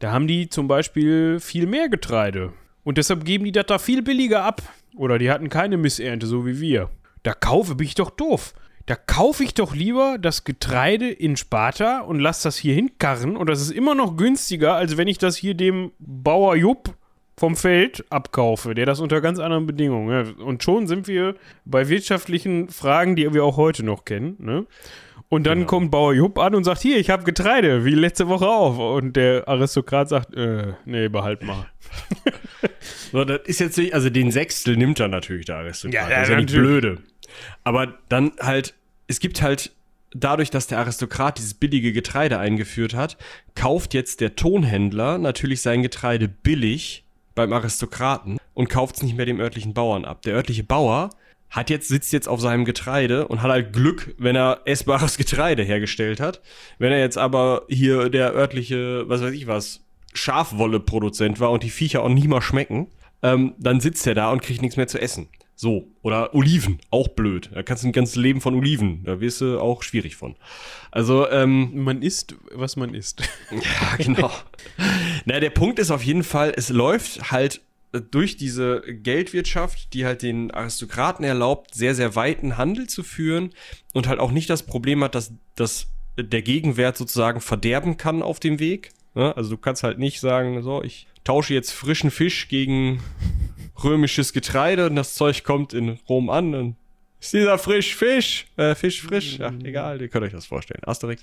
da haben die zum Beispiel viel mehr Getreide. Und deshalb geben die das da viel billiger ab. Oder die hatten keine Missernte, so wie wir. Da kaufe, bin ich doch doof. Da kaufe ich doch lieber das Getreide in Sparta und lass das hier hinkarren. Und das ist immer noch günstiger, als wenn ich das hier dem Bauer Jupp vom Feld abkaufe, der das unter ganz anderen Bedingungen. Ja. Und schon sind wir bei wirtschaftlichen Fragen, die wir auch heute noch kennen. Ne? Und dann kommt Bauer Jupp an und sagt, hier, ich habe Getreide, wie letzte Woche auch. Und der Aristokrat sagt, äh, nee, behalt mal. So, das ist jetzt nicht, also den Sechstel nimmt er natürlich der Aristokrat. Ja, ja, das ist ja nicht blöde. Aber dann halt, es gibt halt, dadurch, dass der Aristokrat dieses billige Getreide eingeführt hat, kauft jetzt der Tonhändler natürlich sein Getreide billig beim Aristokraten und kauft es nicht mehr dem örtlichen Bauern ab. Der örtliche Bauer hat jetzt, sitzt jetzt auf seinem Getreide und hat halt Glück, wenn er essbares Getreide hergestellt hat. Wenn er jetzt aber hier der örtliche, was weiß ich was, Schafwolle-Produzent war und die Viecher auch nie mal schmecken, ähm, dann sitzt er da und kriegt nichts mehr zu essen. So. Oder Oliven, auch blöd. Da kannst du ein ganzes Leben von Oliven, da wirst du auch schwierig von. Also, ähm, Man isst, was man isst. ja, genau. Na, der Punkt ist auf jeden Fall, es läuft halt durch diese Geldwirtschaft, die halt den Aristokraten erlaubt, sehr, sehr weiten Handel zu führen und halt auch nicht das Problem hat, dass, dass der Gegenwert sozusagen verderben kann auf dem Weg. Also du kannst halt nicht sagen, so, ich tausche jetzt frischen Fisch gegen römisches Getreide und das Zeug kommt in Rom an und ist dieser frisch Fisch, äh, Fisch frisch, ach egal, ihr könnt euch das vorstellen, Asterix.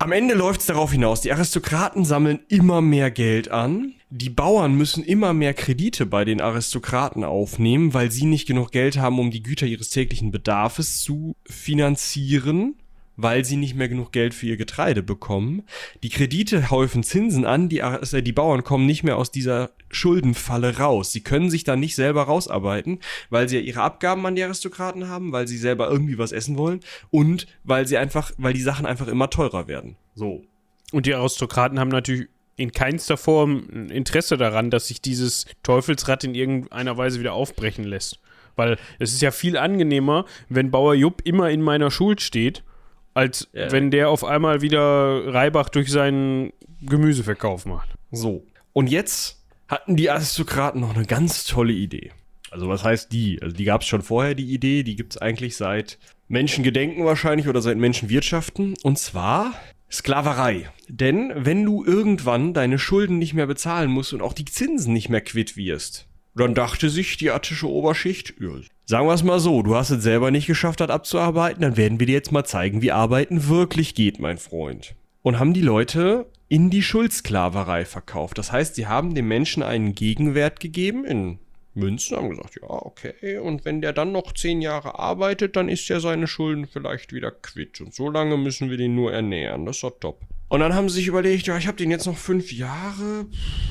Am Ende läuft es darauf hinaus, die Aristokraten sammeln immer mehr Geld an, die Bauern müssen immer mehr Kredite bei den Aristokraten aufnehmen, weil sie nicht genug Geld haben, um die Güter ihres täglichen Bedarfs zu finanzieren weil sie nicht mehr genug Geld für ihr Getreide bekommen. Die Kredite häufen Zinsen an, die, also die Bauern kommen nicht mehr aus dieser Schuldenfalle raus. Sie können sich da nicht selber rausarbeiten, weil sie ja ihre Abgaben an die Aristokraten haben, weil sie selber irgendwie was essen wollen und weil sie einfach, weil die Sachen einfach immer teurer werden. So. Und die Aristokraten haben natürlich in keinster Form Interesse daran, dass sich dieses Teufelsrad in irgendeiner Weise wieder aufbrechen lässt. Weil es ist ja viel angenehmer, wenn Bauer Jupp immer in meiner Schuld steht als ja. wenn der auf einmal wieder Reibach durch seinen Gemüseverkauf macht. So. Und jetzt hatten die Aristokraten noch eine ganz tolle Idee. Also was heißt die? Also die gab es schon vorher, die Idee. Die gibt es eigentlich seit Menschengedenken wahrscheinlich oder seit Menschenwirtschaften. Und zwar Sklaverei. Denn wenn du irgendwann deine Schulden nicht mehr bezahlen musst und auch die Zinsen nicht mehr quitt wirst, dann dachte sich die attische Oberschicht, ja, sagen wir es mal so, du hast es selber nicht geschafft, das abzuarbeiten, dann werden wir dir jetzt mal zeigen, wie Arbeiten wirklich geht, mein Freund. Und haben die Leute in die Schuldsklaverei verkauft. Das heißt, sie haben dem Menschen einen Gegenwert gegeben in Münzen, haben gesagt, ja, okay, und wenn der dann noch zehn Jahre arbeitet, dann ist er seine Schulden vielleicht wieder quitt. Und so lange müssen wir den nur ernähren. Das ist doch top. Und dann haben sie sich überlegt, ja, ich habe den jetzt noch fünf Jahre,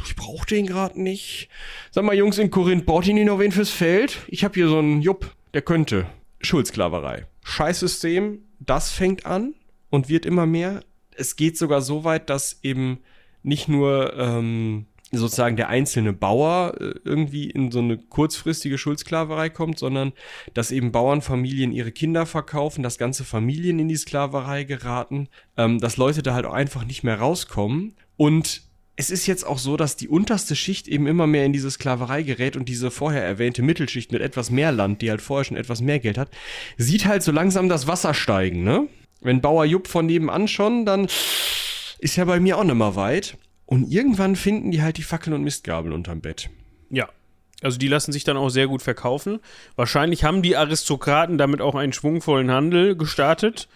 ich brauche den gerade nicht. Sag mal, Jungs in Korinth, baut ihn noch wen fürs Feld? Ich habe hier so einen Jupp, der könnte. Schuldsklaverei. Scheißsystem, das fängt an und wird immer mehr. Es geht sogar so weit, dass eben nicht nur ähm, sozusagen der einzelne Bauer äh, irgendwie in so eine kurzfristige Schuldsklaverei kommt, sondern dass eben Bauernfamilien ihre Kinder verkaufen, dass ganze Familien in die Sklaverei geraten, ähm, dass Leute da halt auch einfach nicht mehr rauskommen. Und es ist jetzt auch so, dass die unterste Schicht eben immer mehr in diese Sklaverei gerät und diese vorher erwähnte Mittelschicht mit etwas mehr Land, die halt vorher schon etwas mehr Geld hat, sieht halt so langsam das Wasser steigen, ne? Wenn Bauer Jupp von nebenan schon, dann ist ja bei mir auch nicht mehr weit. Und irgendwann finden die halt die Fackeln und Mistgabeln unterm Bett. Ja. Also die lassen sich dann auch sehr gut verkaufen. Wahrscheinlich haben die Aristokraten damit auch einen schwungvollen Handel gestartet,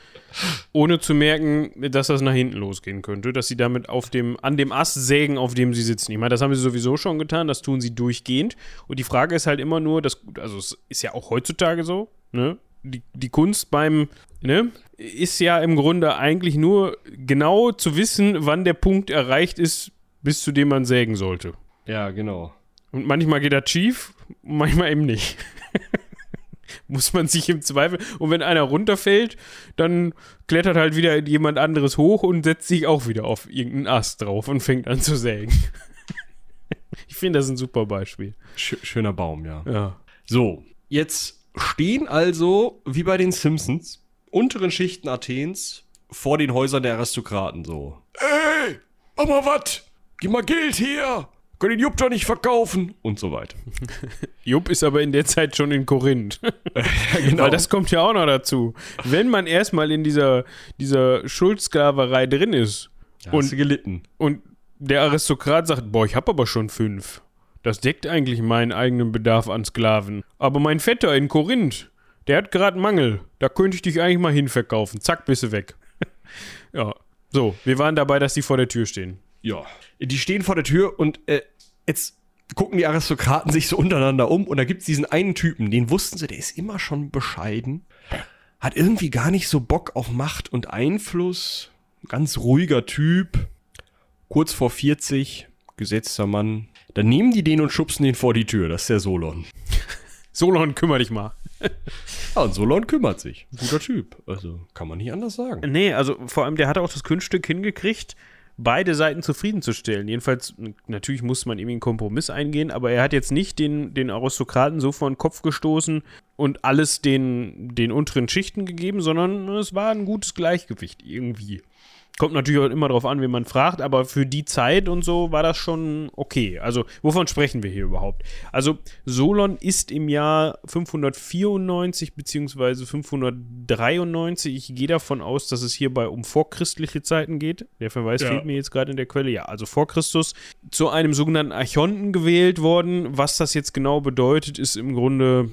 ohne zu merken, dass das nach hinten losgehen könnte, dass sie damit auf dem, an dem Ast sägen, auf dem sie sitzen. Ich meine, das haben sie sowieso schon getan, das tun sie durchgehend. Und die Frage ist halt immer nur, das, also es ist ja auch heutzutage so, ne? Die, die Kunst beim, ne? Ist ja im Grunde eigentlich nur genau zu wissen, wann der Punkt erreicht ist, bis zu dem man sägen sollte. Ja, genau. Und manchmal geht das schief, manchmal eben nicht. Muss man sich im Zweifel. Und wenn einer runterfällt, dann klettert halt wieder jemand anderes hoch und setzt sich auch wieder auf irgendeinen Ast drauf und fängt an zu sägen. ich finde das ein super Beispiel. schöner Baum, ja. Ja. So, jetzt stehen also, wie bei den Simpsons, unteren Schichten Athens vor den Häusern der Aristokraten so. Ey, mach mal was! Gib mal Geld her! Können den Jupp doch nicht verkaufen! Und so weiter. Jupp ist aber in der Zeit schon in Korinth. ja, genau. Weil das kommt ja auch noch dazu. Wenn man erstmal in dieser, dieser Schuldsklaverei drin ist ja, und, gelitten. und der Aristokrat sagt, boah, ich hab aber schon fünf. Das deckt eigentlich meinen eigenen Bedarf an Sklaven. Aber mein Vetter in Korinth, der hat gerade Mangel. Da könnte ich dich eigentlich mal hinverkaufen. Zack, bist du weg. ja. So, wir waren dabei, dass die vor der Tür stehen. Ja. Die stehen vor der Tür und äh, jetzt gucken die Aristokraten sich so untereinander um und da gibt es diesen einen Typen, den wussten sie, der ist immer schon bescheiden, hat irgendwie gar nicht so Bock auf Macht und Einfluss, ganz ruhiger Typ, kurz vor 40, gesetzter Mann. Dann nehmen die den und schubsen den vor die Tür, das ist der Solon. Solon, kümmere dich mal. ja, und Solon kümmert sich. Guter Typ. Also kann man nicht anders sagen. Nee, also vor allem, der hat auch das Kunststück hingekriegt, beide Seiten zufriedenzustellen. Jedenfalls, natürlich muss man irgendwie einen Kompromiss eingehen, aber er hat jetzt nicht den, den Aristokraten so vor den Kopf gestoßen und alles den, den unteren Schichten gegeben, sondern es war ein gutes Gleichgewicht irgendwie. Kommt natürlich auch immer darauf an, wen man fragt, aber für die Zeit und so war das schon okay. Also, wovon sprechen wir hier überhaupt? Also, Solon ist im Jahr 594 bzw. 593. Ich gehe davon aus, dass es hierbei um vorchristliche Zeiten geht. Der Verweis ja. fehlt mir jetzt gerade in der Quelle. Ja, also vor Christus zu einem sogenannten Archonten gewählt worden. Was das jetzt genau bedeutet, ist im Grunde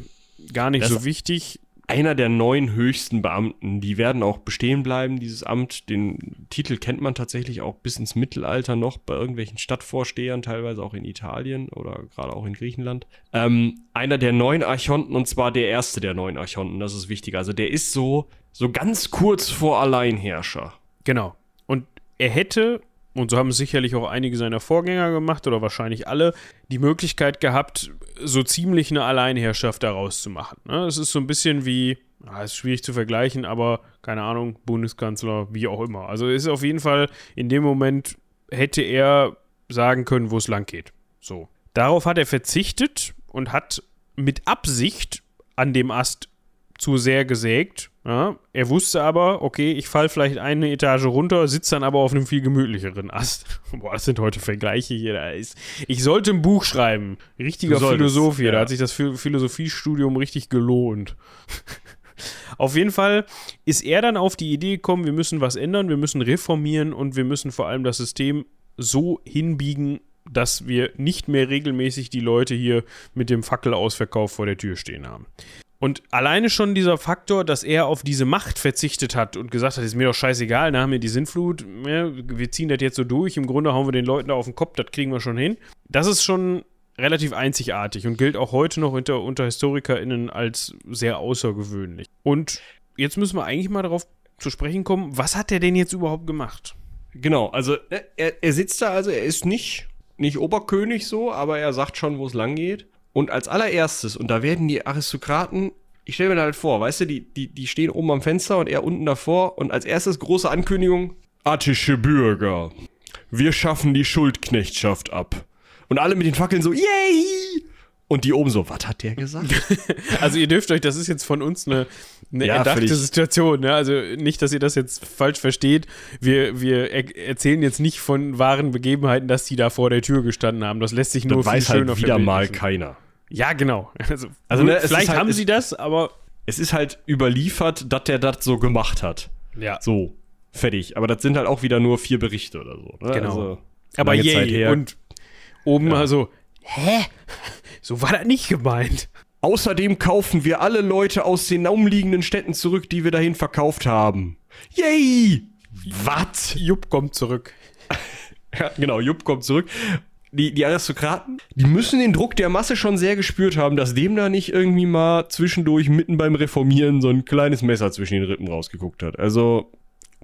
gar nicht das so wichtig einer der neun höchsten Beamten. Die werden auch bestehen bleiben, dieses Amt. Den Titel kennt man tatsächlich auch bis ins Mittelalter noch bei irgendwelchen Stadtvorstehern, teilweise auch in Italien oder gerade auch in Griechenland. Ähm, einer der neun Archonten und zwar der erste der neun Archonten, das ist wichtig. Also der ist so, so ganz kurz vor Alleinherrscher. Genau. Und er hätte und so haben sicherlich auch einige seiner Vorgänger gemacht oder wahrscheinlich alle, die Möglichkeit gehabt, so ziemlich eine Alleinherrschaft daraus zu machen. Ne? Es ist so ein bisschen wie, ah, ist schwierig zu vergleichen, aber keine Ahnung, Bundeskanzler, wie auch immer. Also ist auf jeden Fall in dem Moment hätte er sagen können, wo es lang geht. So. Darauf hat er verzichtet und hat mit Absicht an dem Ast zu sehr gesägt. Ja, er wusste aber, okay, ich falle vielleicht eine Etage runter, sitze dann aber auf einem viel gemütlicheren Ast. Boah, das sind heute Vergleiche hier. Da ist, ich sollte ein Buch schreiben. Richtiger Philosoph hier. Ja. Da hat sich das Philosophiestudium richtig gelohnt. auf jeden Fall ist er dann auf die Idee gekommen, wir müssen was ändern, wir müssen reformieren und wir müssen vor allem das System so hinbiegen, dass wir nicht mehr regelmäßig die Leute hier mit dem Fackelausverkauf vor der Tür stehen haben. Und alleine schon dieser Faktor, dass er auf diese Macht verzichtet hat und gesagt hat, ist mir doch scheißegal, da haben wir die Sinnflut, ja, wir ziehen das jetzt so durch, im Grunde hauen wir den Leuten da auf den Kopf, das kriegen wir schon hin. Das ist schon relativ einzigartig und gilt auch heute noch unter, unter HistorikerInnen als sehr außergewöhnlich. Und jetzt müssen wir eigentlich mal darauf zu sprechen kommen, was hat er denn jetzt überhaupt gemacht? Genau, also ne, er, er sitzt da, also er ist nicht, nicht Oberkönig so, aber er sagt schon, wo es lang geht. Und als allererstes, und da werden die Aristokraten, ich stelle mir da halt vor, weißt du, die, die, die stehen oben am Fenster und er unten davor und als erstes große Ankündigung, attische Bürger, wir schaffen die Schuldknechtschaft ab. Und alle mit den Fackeln so, yay! Und die oben so, was hat der gesagt? also ihr dürft euch, das ist jetzt von uns eine, eine ja, erdachte Situation. Ne? Also nicht, dass ihr das jetzt falsch versteht. Wir, wir er erzählen jetzt nicht von wahren Begebenheiten, dass die da vor der Tür gestanden haben. Das lässt sich nur das viel weiß halt wieder mal keiner. Ja, genau. Also, also ne, vielleicht halt, haben sie das, aber. Es ist halt überliefert, dass der das so gemacht hat. Ja. So, fertig. Aber das sind halt auch wieder nur vier Berichte oder so. Ne? Genau. Also, aber yay. Und oben ja. also, hä? So war das nicht gemeint. Außerdem kaufen wir alle Leute aus den umliegenden Städten zurück, die wir dahin verkauft haben. Yay! Was? Jupp kommt zurück. ja, genau, Jupp kommt zurück die, die Aristokraten, die müssen den Druck der Masse schon sehr gespürt haben, dass dem da nicht irgendwie mal zwischendurch mitten beim Reformieren so ein kleines Messer zwischen den Rippen rausgeguckt hat. Also,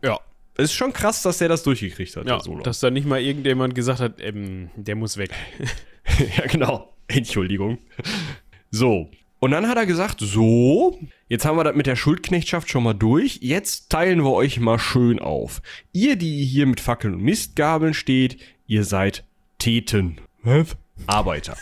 ja. Es ist schon krass, dass der das durchgekriegt hat. Ja, dass da nicht mal irgendjemand gesagt hat, ähm, der muss weg. ja, genau. Entschuldigung. So. Und dann hat er gesagt, so, jetzt haben wir das mit der Schuldknechtschaft schon mal durch. Jetzt teilen wir euch mal schön auf. Ihr, die hier mit Fackeln und Mistgabeln steht, ihr seid Theten. Was? Arbeiter.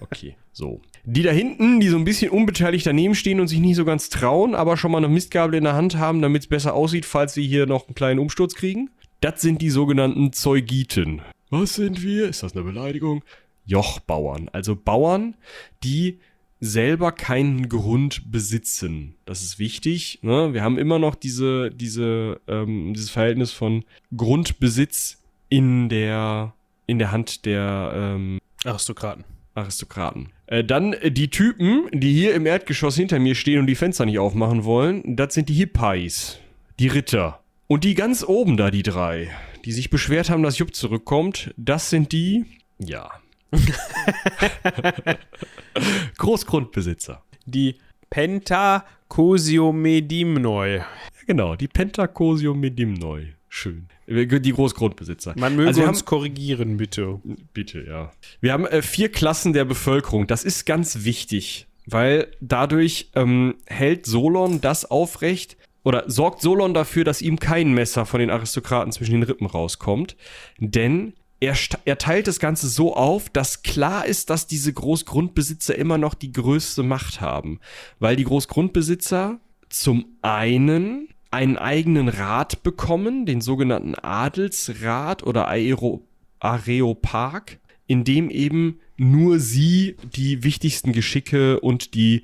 Okay, so. Die da hinten, die so ein bisschen unbeteiligt daneben stehen und sich nicht so ganz trauen, aber schon mal eine Mistgabel in der Hand haben, damit es besser aussieht, falls sie hier noch einen kleinen Umsturz kriegen. Das sind die sogenannten Zeugiten. Was sind wir? Ist das eine Beleidigung? Jochbauern. Also Bauern, die selber keinen Grund besitzen. Das ist wichtig. Ne? Wir haben immer noch diese, diese, ähm, dieses Verhältnis von Grundbesitz in der in der Hand der ähm, Aristokraten. Aristokraten. Äh, dann äh, die Typen, die hier im Erdgeschoss hinter mir stehen und die Fenster nicht aufmachen wollen, das sind die Hippais, die Ritter. Und die ganz oben da, die drei, die sich beschwert haben, dass Jupp zurückkommt, das sind die, ja. Großgrundbesitzer. Die Pentacosiomedimnoi. Ja, genau, die Pentacosiomedimnoi. Schön. Die Großgrundbesitzer. Man möge also uns haben, korrigieren, bitte. Bitte, ja. Wir haben äh, vier Klassen der Bevölkerung. Das ist ganz wichtig, weil dadurch ähm, hält Solon das aufrecht oder sorgt Solon dafür, dass ihm kein Messer von den Aristokraten zwischen den Rippen rauskommt. Denn er, er teilt das Ganze so auf, dass klar ist, dass diese Großgrundbesitzer immer noch die größte Macht haben. Weil die Großgrundbesitzer zum einen einen eigenen Rat bekommen, den sogenannten Adelsrat oder Aero Areopag, in dem eben nur sie die wichtigsten Geschicke und die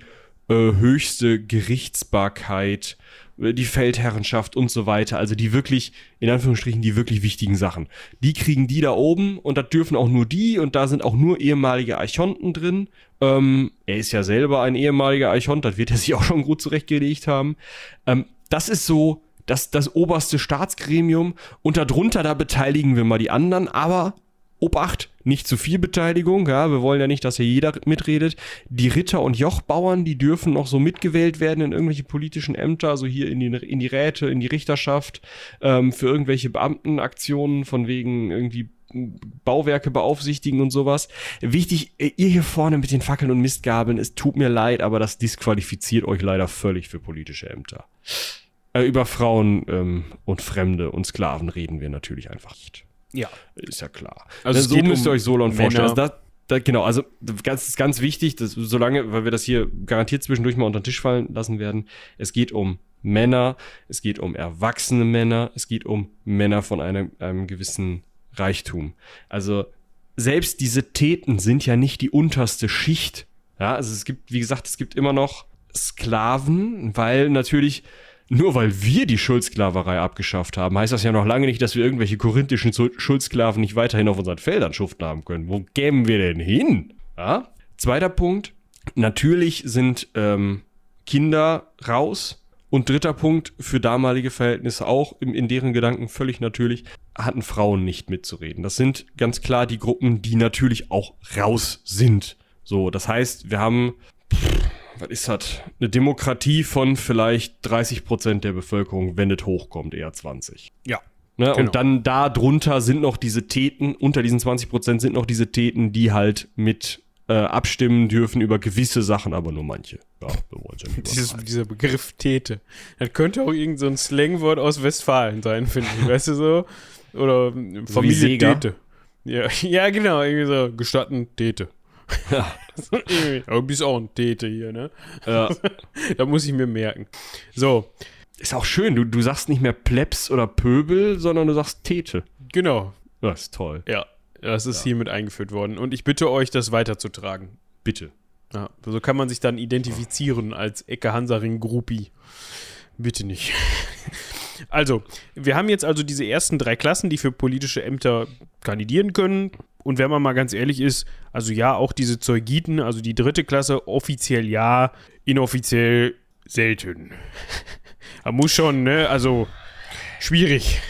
äh, höchste Gerichtsbarkeit, äh, die Feldherrenschaft und so weiter, also die wirklich, in Anführungsstrichen, die wirklich wichtigen Sachen. Die kriegen die da oben und da dürfen auch nur die und da sind auch nur ehemalige Archonten drin. Ähm, er ist ja selber ein ehemaliger Archont, das wird er sich auch schon gut zurechtgelegt haben. Ähm, das ist so das, das oberste Staatsgremium und darunter, da beteiligen wir mal die anderen, aber Obacht, nicht zu viel Beteiligung, ja, wir wollen ja nicht, dass hier jeder mitredet. Die Ritter- und Jochbauern, die dürfen noch so mitgewählt werden in irgendwelche politischen Ämter, also hier in die, in die Räte, in die Richterschaft, ähm, für irgendwelche Beamtenaktionen von wegen irgendwie Bauwerke beaufsichtigen und sowas. Wichtig, ihr hier vorne mit den Fackeln und Mistgabeln, es tut mir leid, aber das disqualifiziert euch leider völlig für politische Ämter. Äh, über Frauen ähm, und Fremde und Sklaven reden wir natürlich einfach nicht. Ja. Ist ja klar. Also so es geht müsst ihr um euch Solon vorstellen. Männer. Also das, da, genau, also ganz, ist ganz wichtig, dass, solange, weil wir das hier garantiert zwischendurch mal unter den Tisch fallen lassen werden, es geht um Männer, es geht um erwachsene Männer, es geht um Männer von einem, einem gewissen Reichtum. Also selbst diese Täten sind ja nicht die unterste Schicht. Ja, also es gibt, wie gesagt, es gibt immer noch Sklaven, weil natürlich nur weil wir die Schuldsklaverei abgeschafft haben, heißt das ja noch lange nicht, dass wir irgendwelche korinthischen Schuldsklaven nicht weiterhin auf unseren Feldern schuften haben können. Wo kämen wir denn hin? Ja? Zweiter Punkt. Natürlich sind ähm, Kinder raus. Und dritter Punkt, für damalige Verhältnisse auch, in, in deren Gedanken völlig natürlich, hatten Frauen nicht mitzureden. Das sind ganz klar die Gruppen, die natürlich auch raus sind. So, das heißt, wir haben was ist das? Eine Demokratie von vielleicht 30 Prozent der Bevölkerung, wenn es hochkommt, eher 20. Ja. Ne? Genau. Und dann da drunter sind noch diese Täten, unter diesen 20 Prozent sind noch diese Täten, die halt mit äh, abstimmen dürfen über gewisse Sachen, aber nur manche. Ja, ja Dieses, dieser Begriff Tete. Das könnte auch irgend so ein Slangwort aus Westfalen sein, finde ich. Weißt du so? Oder Familie. Tete. Ja, ja, genau. Irgendwie so. Gestatten Tete. Ja. Irgendwie. Du bist auch ein Tete hier, ne? Ja. Da muss ich mir merken. So, Ist auch schön, du, du sagst nicht mehr Plebs oder Pöbel, sondern du sagst Tete. genau. Das ist toll. Ja, das ist hiermit eingeführt worden. Und ich bitte euch, das weiterzutragen. Bitte. Ja, so kann man sich dann identifizieren als Ecke Hansaring Gruppi. Bitte nicht. Also, wir haben jetzt also diese ersten drei Klassen, die für politische Ämter kandidieren können. Und wenn man mal ganz ehrlich ist, also ja, auch diese Zeugiten, also die dritte Klasse, offiziell ja, inoffiziell selten. Man muss schon, ne, also schwierig.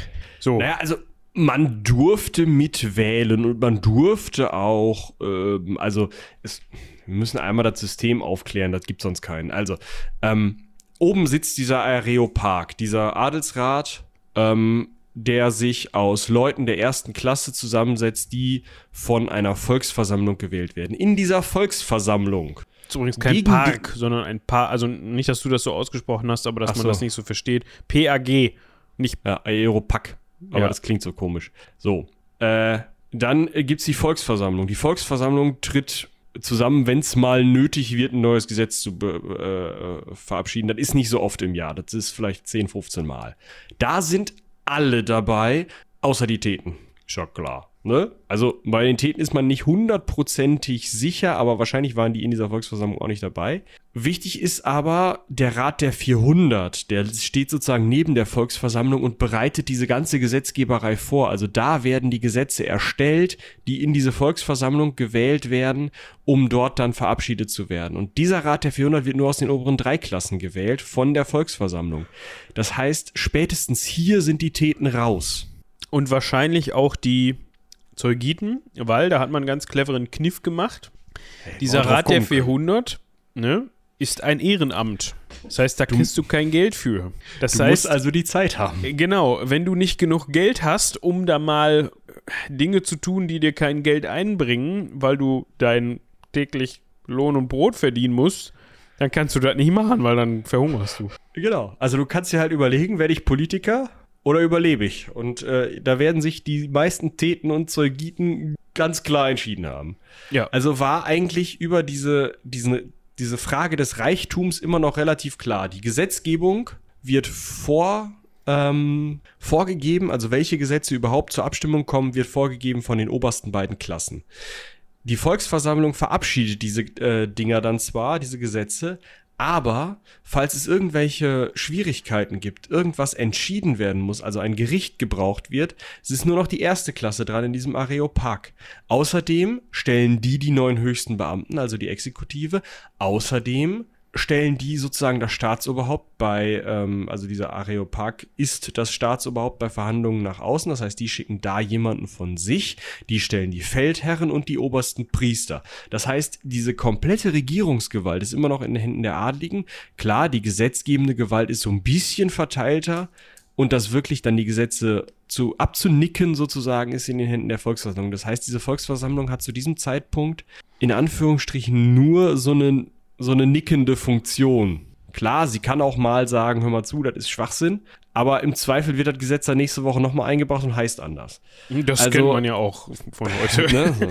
So. Naja, also man durfte mitwählen und man durfte auch, ähm, also es, wir müssen einmal das System aufklären, das gibt sonst keinen. Also, ähm, oben sitzt dieser Areopag, dieser Adelsrat, ähm, der sich aus Leuten der ersten Klasse zusammensetzt, die von einer Volksversammlung gewählt werden. In dieser Volksversammlung ist übrigens kein Park, sondern ein Paar, also nicht, dass du das so ausgesprochen hast, aber dass Ach man so. das nicht so versteht. PAG, nicht Ja, Aeropack. Aber Ja. das klingt so komisch. So. Äh, dann äh, gibt's die Volksversammlung. Die Volksversammlung tritt zusammen, wenn es mal nötig wird, ein neues Gesetz zu äh, verabschieden. Das ist nicht so oft im Jahr. Das ist vielleicht 10, 15 Mal. Da sind alle dabei, außer die Täten. Ja klar. Ne? Also bei den Täten ist man nicht hundertprozentig sicher, aber wahrscheinlich waren die in dieser Volksversammlung auch nicht dabei. Wichtig ist aber der Rat der 400, der steht sozusagen neben der Volksversammlung und bereitet diese ganze Gesetzgeberei vor. Also da werden die Gesetze erstellt, die in diese Volksversammlung gewählt werden, um dort dann verabschiedet zu werden. Und dieser Rat der 400 wird nur aus den oberen drei Klassen gewählt von der Volksversammlung. Das heißt, spätestens hier sind die Täten raus. Und wahrscheinlich auch die Zeugiten, weil da hat man einen ganz cleveren Kniff gemacht. Dieser wo drauf Rat der kommen können. 400 ne, ist ein Ehrenamt. Das heißt, da kriegst du kein Geld für. Das Du heißt, musst also die Zeit haben. Genau, wenn du nicht genug Geld hast, um da mal Dinge zu tun, die dir kein Geld einbringen, weil du dein täglich Lohn und Brot verdienen musst, dann kannst du das nicht machen, weil dann verhungerst du. Genau. Also du kannst dir halt überlegen, werde ich Politiker oder überlebe ich? Und äh, da werden sich die meisten Täten und Zeugiten ganz klar entschieden haben. Ja. Also war eigentlich über diese, diese, diese Frage des Reichtums immer noch relativ klar. Die Gesetzgebung wird vor ähm, vorgegeben, also welche Gesetze überhaupt zur Abstimmung kommen, wird vorgegeben von den obersten beiden Klassen. Die Volksversammlung verabschiedet diese äh, Dinger dann zwar, diese Gesetze, aber falls es irgendwelche Schwierigkeiten gibt, irgendwas entschieden werden muss, also ein Gericht gebraucht wird, es ist nur noch die erste Klasse dran in diesem Areopag. Außerdem stellen die die neuen höchsten Beamten, also die Exekutive. Außerdem stellen die sozusagen das Staatsoberhaupt bei, ähm, also dieser Areopag ist das Staatsoberhaupt bei Verhandlungen nach außen. Das heißt, die schicken da jemanden von sich, die stellen die Feldherren und die obersten Priester. Das heißt, diese komplette Regierungsgewalt ist immer noch in den Händen der Adligen. Klar, die gesetzgebende Gewalt ist so ein bisschen verteilter und das wirklich dann die Gesetze zu abzunicken sozusagen ist in den Händen der Volksversammlung. Das heißt, diese Volksversammlung hat zu diesem Zeitpunkt in Anführungsstrichen nur so einen so eine nickende Funktion. Klar, sie kann auch mal sagen, hör mal zu, das ist Schwachsinn, aber im Zweifel wird das Gesetz dann nächste Woche nochmal eingebracht und heißt anders. Das also, kennt man ja auch von heute. Ne, so.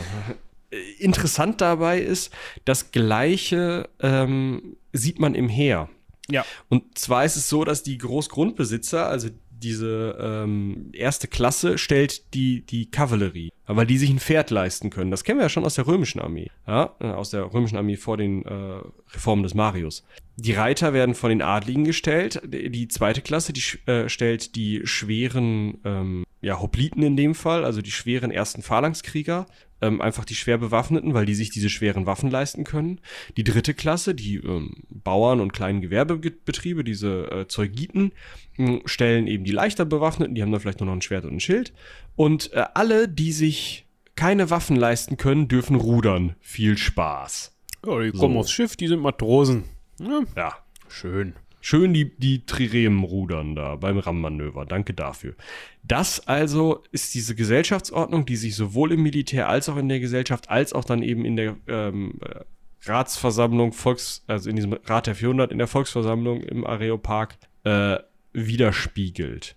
Interessant dabei ist, das Gleiche ähm, sieht man im Heer. Ja. Und zwar ist es so, dass die Großgrundbesitzer, also diese ähm, erste Klasse stellt die, die Kavallerie, weil die sich ein Pferd leisten können. Das kennen wir ja schon aus der römischen Armee, ja? Äh, aus der römischen Armee vor den äh, Reformen des Marius. Die Reiter werden von den Adligen gestellt. Die zweite Klasse, die äh, stellt die schweren ähm, ja, Hopliten in dem Fall, also die schweren ersten Phalanxkrieger, ähm, einfach die schwer bewaffneten, weil die sich diese schweren Waffen leisten können. Die dritte Klasse, die ähm, Bauern und kleinen Gewerbebetriebe, diese äh, Zeugiten, äh, stellen eben die leichter bewaffneten, die haben dann vielleicht nur noch ein Schwert und ein Schild. Und äh, alle, die sich keine Waffen leisten können, dürfen rudern. Viel Spaß. Ja, die so. kommen aufs Schiff, die sind Matrosen. Ja, ja. schön. Schön die, die Triremen rudern da beim RAM-Manöver. Danke dafür. Das also ist diese Gesellschaftsordnung, die sich sowohl im Militär als auch in der Gesellschaft, als auch dann eben in der ähm, äh, Ratsversammlung, Volks, also in diesem Rat der 400, in der Volksversammlung im Areopark äh, widerspiegelt.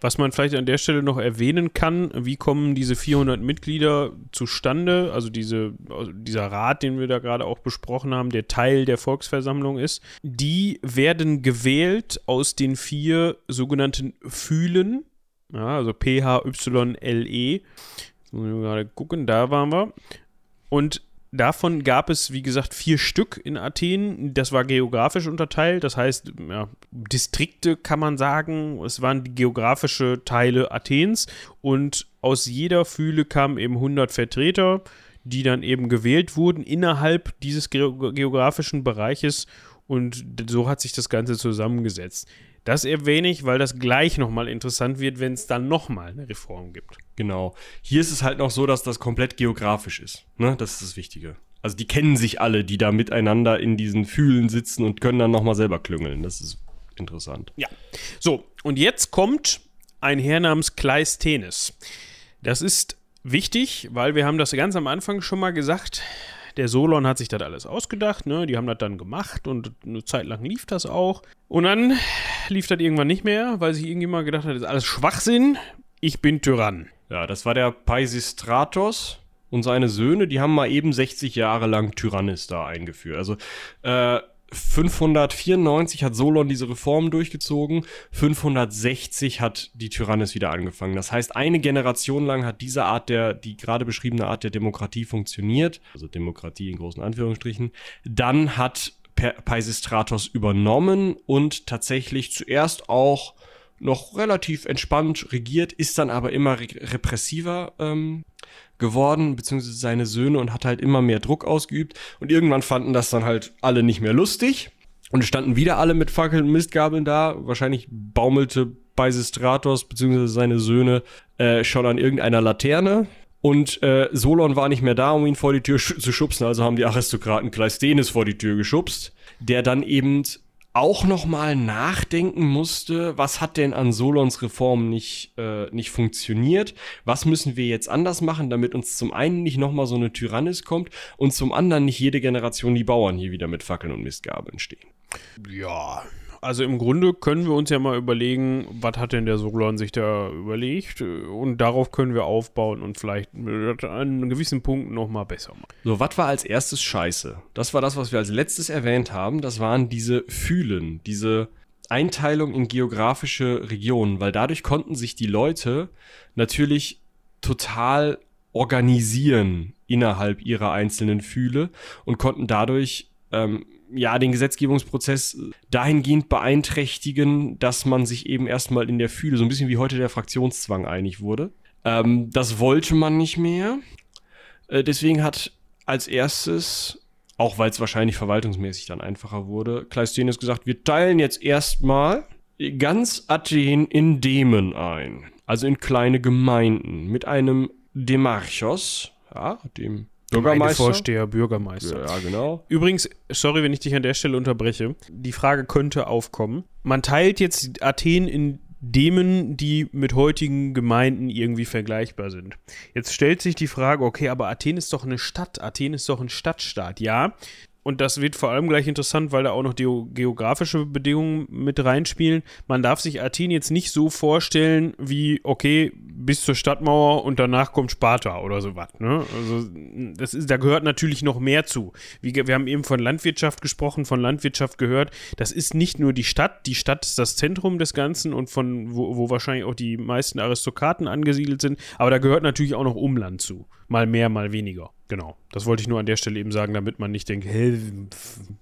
Was man vielleicht an der Stelle noch erwähnen kann, wie kommen diese 400 Mitglieder zustande, also diese, also dieser Rat, den wir da gerade auch besprochen haben, der Teil der Volksversammlung ist, die werden gewählt aus den vier sogenannten Fühlen, ja, also P-H-Y-L-E. Jetzt muss ich gerade gucken, da waren wir. Und Davon gab es, wie gesagt, vier Stück in Athen. Das war geografisch unterteilt. Das heißt, ja, Distrikte kann man sagen. Es waren die geografische Teile Athens. Und aus jeder Fühle kamen eben 100 Vertreter, die dann eben gewählt wurden innerhalb dieses geografischen Bereiches. Und so hat sich das Ganze zusammengesetzt. Das erwähne ich, weil das gleich nochmal interessant wird, wenn es dann nochmal eine Reform gibt. Genau. Hier ist es halt noch so, dass das komplett geografisch ist. Ne? Das ist das Wichtige. Also die kennen sich alle, die da miteinander in diesen Fühlen sitzen und können dann nochmal selber klüngeln. Das ist interessant. Ja. So, und jetzt kommt ein Herr namens Kleisthenes. Das ist wichtig, weil wir haben das ganz am Anfang schon mal gesagt. Der Solon hat sich das alles ausgedacht, ne? Die haben das dann gemacht und eine Zeit lang lief das auch. Und dann lief das irgendwann nicht mehr, weil sich irgendjemand gedacht hat, das ist alles Schwachsinn. Ich bin Tyrann. Ja, das war der Peisistratos und seine Söhne, die haben mal eben 60 Jahre lang Tyrannis da eingeführt. Also, äh, 594 hat Solon diese Reform durchgezogen, 560 hat die Tyrannis wieder angefangen. Das heißt, eine Generation lang hat diese Art der, die gerade beschriebene Art der Demokratie funktioniert, also Demokratie in großen Anführungsstrichen. Dann hat Peisistratos übernommen und tatsächlich zuerst auch noch relativ entspannt regiert, ist dann aber immer repressiver ähm, geworden, beziehungsweise seine Söhne und hat halt immer mehr Druck ausgeübt. Und irgendwann fanden das dann halt alle nicht mehr lustig. Und standen wieder alle mit Fackeln und Mistgabeln da. Wahrscheinlich baumelte Beisistratos beziehungsweise seine Söhne äh, schon an irgendeiner Laterne. Und äh, Solon war nicht mehr da, um ihn vor die Tür sch zu schubsen. Also haben die Aristokraten Kleistenes vor die Tür geschubst, der dann eben auch noch mal nachdenken musste, was hat denn an Solons Reform nicht, äh, nicht funktioniert? Was müssen wir jetzt anders machen, damit uns zum einen nicht noch mal so eine Tyrannis kommt und zum anderen nicht jede Generation die Bauern hier wieder mit Fackeln und Mistgabeln stehen? Ja, also im Grunde können wir uns ja mal überlegen, was hat denn der Solon sich da überlegt und darauf können wir aufbauen und vielleicht an gewissen Punkt nochmal besser machen. So, was war als erstes scheiße? Das war das, was wir als letztes erwähnt haben. Das waren diese Fühlen, diese Einteilung in geografische Regionen, weil dadurch konnten sich die Leute natürlich total organisieren innerhalb ihrer einzelnen Fühle und konnten dadurch ähm, ja den Gesetzgebungsprozess dahingehend beeinträchtigen, dass man sich eben erstmal in der Fühle, so ein bisschen wie heute der Fraktionszwang einig wurde. Ähm, das wollte man nicht mehr. Äh, deswegen hat als erstes, auch weil es wahrscheinlich verwaltungsmäßig dann einfacher wurde, Kleisthenes gesagt, wir teilen jetzt erstmal ganz Athen in Demen ein. Also in kleine Gemeinden mit einem Demarchos, ja, dem Bürgermeister. Vorsteher, Bürgermeister. Ja, genau. Übrigens, sorry, wenn ich dich an der Stelle unterbreche. Die Frage könnte aufkommen. Man teilt jetzt Athen in Demen, die mit heutigen Gemeinden irgendwie vergleichbar sind. Jetzt stellt sich die Frage, okay, aber Athen ist doch eine Stadt, Athen ist doch ein Stadtstaat. Ja, und das wird vor allem gleich interessant, weil da auch noch die geografische Bedingungen mit reinspielen. Man darf sich Athen jetzt nicht so vorstellen wie, okay, bis zur Stadtmauer und danach kommt Sparta oder sowas. Ne? Also das ist, da gehört natürlich noch mehr zu. Wie, wir haben eben von Landwirtschaft gesprochen, von Landwirtschaft gehört. Das ist nicht nur die Stadt. Die Stadt ist das Zentrum des Ganzen und von wo, wo wahrscheinlich auch die meisten Aristokraten angesiedelt sind. Aber da gehört natürlich auch noch Umland zu. Mal mehr, mal weniger. Genau. Das wollte ich nur an der Stelle eben sagen, damit man nicht denkt, hä,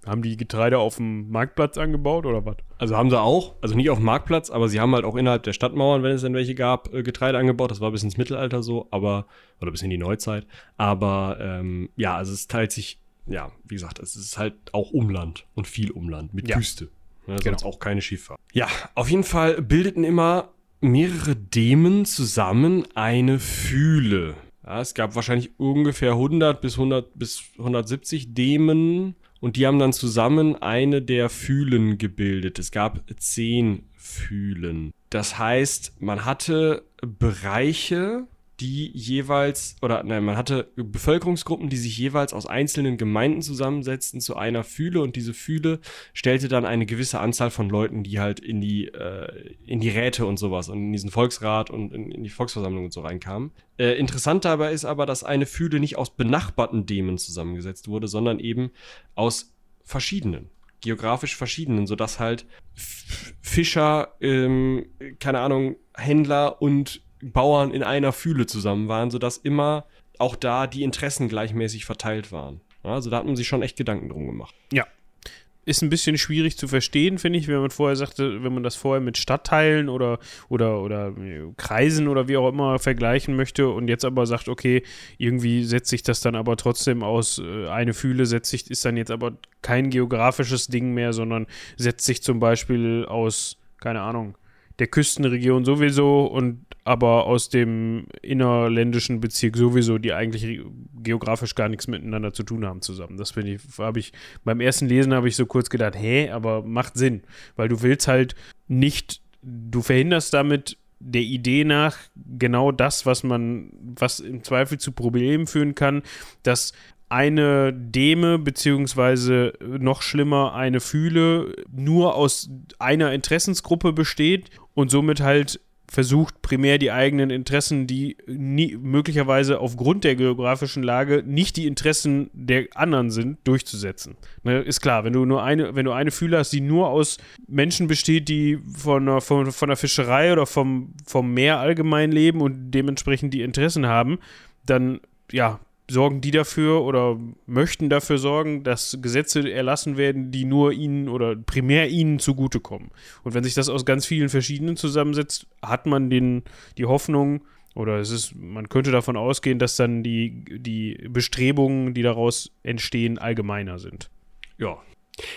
haben die Getreide auf dem Marktplatz angebaut oder was? Also haben sie auch, also nicht auf dem Marktplatz, aber sie haben halt auch innerhalb der Stadtmauern, wenn es denn welche gab, äh, Getreide angebaut. Das war bis ins Mittelalter so, aber, oder bis in die Neuzeit. Aber ähm, ja, also es teilt sich, ja, wie gesagt, es ist halt auch Umland und viel Umland mit Ja. Küste. Ne, Genau. sonst auch keine Schifffahrt. Ja, auf jeden Fall bildeten immer mehrere Demen zusammen eine Fühle. Ja, es gab wahrscheinlich ungefähr 100 bis 100 bis 170 Demen und die haben dann zusammen eine der Fühlen gebildet. Es gab zehn Fühlen. Das heißt, man hatte Bereiche, die jeweils, oder nein, man hatte Bevölkerungsgruppen, die sich jeweils aus einzelnen Gemeinden zusammensetzten zu einer Fühle und diese Fühle stellte dann eine gewisse Anzahl von Leuten, die halt in die, äh, in die Räte und sowas und in diesen Volksrat und in, in die Volksversammlung und so reinkamen. Äh, interessant dabei ist aber, dass eine Fühle nicht aus benachbarten Dämen zusammengesetzt wurde, sondern eben aus verschiedenen geografisch verschiedenen, sodass halt Fischer, ähm, keine Ahnung, Händler und Bauern in einer Fühle zusammen waren, sodass immer auch da die Interessen gleichmäßig verteilt waren. Also da hat man sich schon echt Gedanken drum gemacht. Ja. Ist ein bisschen schwierig zu verstehen, finde ich, wenn man vorher sagte, wenn man das vorher mit Stadtteilen oder, oder, oder äh, Kreisen oder wie auch immer vergleichen möchte und jetzt aber sagt, okay, irgendwie setzt sich das dann aber trotzdem aus, äh, eine Fühle setzt sich, ist dann jetzt aber kein geografisches Ding mehr, sondern setzt sich zum Beispiel aus, keine Ahnung, der Küstenregion sowieso und aber aus dem innerländischen Bezirk sowieso, die eigentlich geografisch gar nichts miteinander zu tun haben zusammen. Das finde ich, habe ich beim ersten Lesen habe ich so kurz gedacht, hä, aber macht Sinn, weil du willst halt nicht, du verhinderst damit der Idee nach genau das, was man, was im Zweifel zu Problemen führen kann, dass eine Deme beziehungsweise noch schlimmer eine Fühle nur aus einer Interessensgruppe besteht und somit halt versucht primär die eigenen Interessen, die nie, möglicherweise aufgrund der geografischen Lage nicht die Interessen der anderen sind, durchzusetzen. Ne, ist klar, wenn du nur eine, wenn du eine Fühle hast, die nur aus Menschen besteht, die von der, von, von der Fischerei oder vom, vom Meer allgemein leben und dementsprechend die Interessen haben, dann ja, sorgen die dafür oder möchten dafür sorgen, dass Gesetze erlassen werden, die nur ihnen oder primär ihnen zugutekommen. Und wenn sich das aus ganz vielen verschiedenen zusammensetzt, hat man den, die Hoffnung oder es ist, man könnte davon ausgehen, dass dann die, die Bestrebungen, die daraus entstehen, allgemeiner sind. Ja.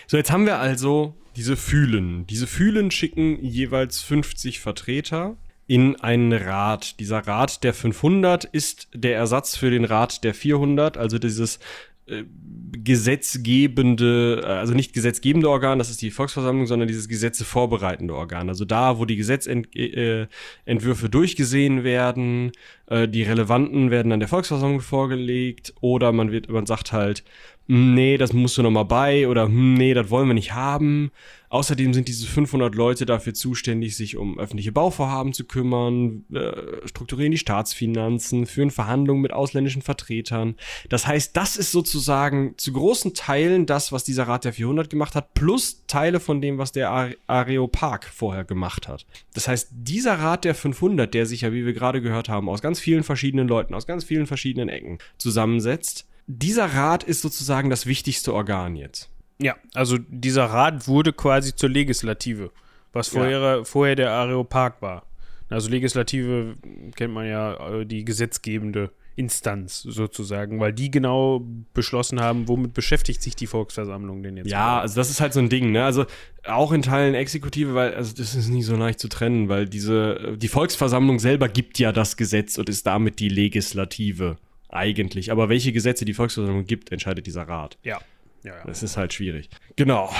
So, jetzt haben wir also diese Fühlen. Diese Fühlen schicken jeweils 50 Vertreter in einen Rat. Dieser Rat der 500 ist der Ersatz für den Rat der 400, also dieses äh, gesetzgebende, also nicht gesetzgebende Organ, das ist die Volksversammlung, sondern dieses Gesetze vorbereitende Organ. Also da, wo die Gesetzentwürfe äh, durchgesehen werden, äh, die relevanten werden dann der Volksversammlung vorgelegt oder man wird, man sagt halt, hm, nee, das musst du nochmal bei oder hm, nee, das wollen wir nicht haben. Außerdem sind diese 500 Leute dafür zuständig, sich um öffentliche Bauvorhaben zu kümmern, äh, strukturieren die Staatsfinanzen, führen Verhandlungen mit ausländischen Vertretern. Das heißt, das ist sozusagen zu großen Teilen das, was dieser Rat der 400 gemacht hat, plus Teile von dem, was der Areopag vorher gemacht hat. Das heißt, dieser Rat der 500, der sich ja, wie wir gerade gehört haben, aus ganz vielen verschiedenen Leuten, aus ganz vielen verschiedenen Ecken zusammensetzt, dieser Rat ist sozusagen das wichtigste Organ jetzt. Ja, also dieser Rat wurde quasi zur Legislative, was vorher, ja. vorher der Areopag war. Also Legislative kennt man ja äh, die gesetzgebende Instanz sozusagen, weil die genau beschlossen haben, womit beschäftigt sich die Volksversammlung denn jetzt? Ja, also das ist halt so ein Ding, ne? Also auch in Teilen Exekutive, weil also das ist nicht so leicht zu trennen, weil diese die Volksversammlung selber gibt ja das Gesetz und ist damit die Legislative eigentlich. Aber welche Gesetze die Volksversammlung gibt, entscheidet dieser Rat. Ja. Ja. Das ist halt schwierig. Genau.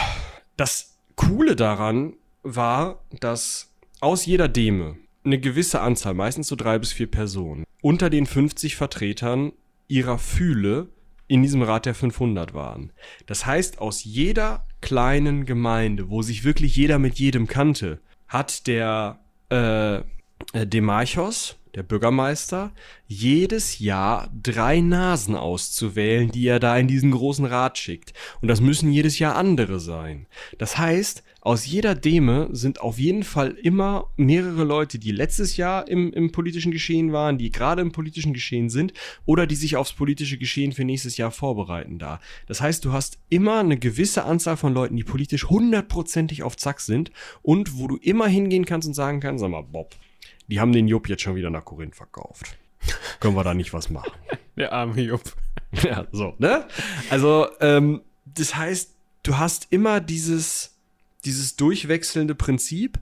Das Coole daran war, dass aus jeder Deme eine gewisse Anzahl, meistens so drei bis vier Personen, unter den 50 Vertretern ihrer Fühle in diesem Rat der 500 waren. Das heißt, aus jeder kleinen Gemeinde, wo sich wirklich jeder mit jedem kannte, hat der äh, äh Demarchos, der Bürgermeister, jedes Jahr drei Nasen auszuwählen, die er da in diesen großen Rat schickt. Und das müssen jedes Jahr andere sein. Das heißt, aus jeder Deme sind auf jeden Fall immer mehrere Leute, die letztes Jahr im, im politischen Geschehen waren, die gerade im politischen Geschehen sind oder die sich aufs politische Geschehen für nächstes Jahr vorbereiten da. Das heißt, du hast immer eine gewisse Anzahl von Leuten, die politisch hundertprozentig auf Zack sind und wo du immer hingehen kannst und sagen kannst, sag mal, Bob, die haben den Jupp jetzt schon wieder nach Korinth verkauft. Können wir da nicht was machen? Der arme Jupp. Ja, so, ne? Also, ähm, das heißt, du hast immer dieses, dieses durchwechselnde Prinzip.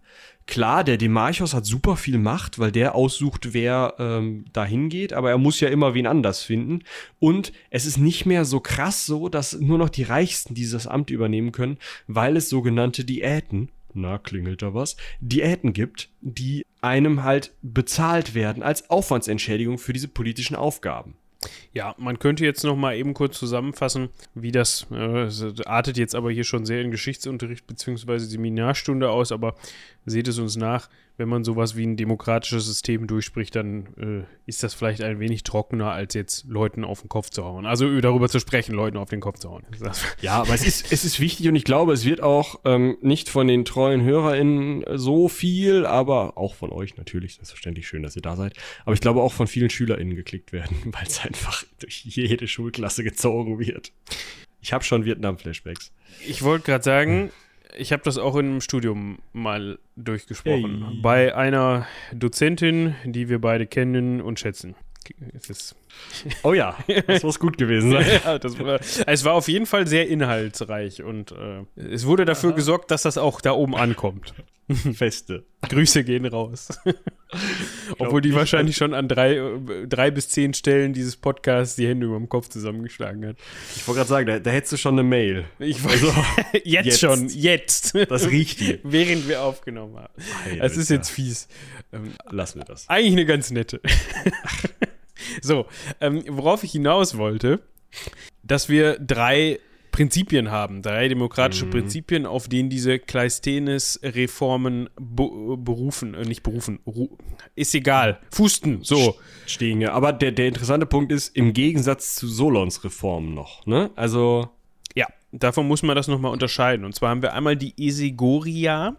Klar, der Demarchos hat super viel Macht, weil der aussucht, wer ähm, dahin geht, aber er muss ja immer wen anders finden. Und es ist nicht mehr so krass so, dass nur noch die Reichsten dieses Amt übernehmen können, weil es sogenannte Diäten na, klingelt da was, Diäten gibt, die einem halt bezahlt werden als Aufwandsentschädigung für diese politischen Aufgaben. Ja, man könnte jetzt noch mal eben kurz zusammenfassen, wie das äh, artet jetzt aber hier schon sehr in Geschichtsunterricht bzw. Seminarstunde aus, aber seht es uns nach wenn man sowas wie ein demokratisches System durchspricht, dann äh, ist das vielleicht ein wenig trockener, als jetzt Leuten auf den Kopf zu hauen. Also darüber zu sprechen, Leuten auf den Kopf zu hauen. Ja, aber es ist, es ist wichtig und ich glaube, es wird auch ähm, nicht von den treuen HörerInnen so viel, aber auch von euch natürlich, selbstverständlich schön, dass ihr da seid. Aber ich glaube auch von vielen SchülerInnen geklickt werden, weil es einfach durch jede Schulklasse gezogen wird. Ich habe schon Vietnam-Flashbacks. Ich wollte gerade sagen, ich habe das auch in einem Studium mal durchgesprochen. Hey. Bei einer Dozentin, die wir beide kennen und schätzen. oh ja, das muss gut gewesen sein. ja, war, es war auf jeden Fall sehr inhaltsreich und äh, es wurde dafür Aha. gesorgt, dass das auch da oben ankommt. Feste. Grüße gehen raus. Obwohl die wahrscheinlich schon an drei, drei bis zehn Stellen dieses Podcasts die Hände über dem Kopf zusammengeschlagen hat. Ich wollte gerade sagen, da, da, hättest du schon eine Mail. Ich also, jetzt, jetzt, schon, jetzt. Das riecht hier. Während wir aufgenommen haben. Es ist jetzt fies. Ähm, Lassen wir das. Eigentlich eine ganz nette. so, ähm, worauf ich hinaus wollte, dass wir drei Prinzipien haben, drei demokratische mhm. Prinzipien, auf denen diese Kleisthenes-Reformen be berufen, äh, nicht berufen, ist egal, fußten, so. Stehen ja, aber der, der interessante Punkt ist, im Gegensatz zu Solons Reformen noch, ne? Also. Ja, davon muss man das nochmal unterscheiden. Und zwar haben wir einmal die Esegoria,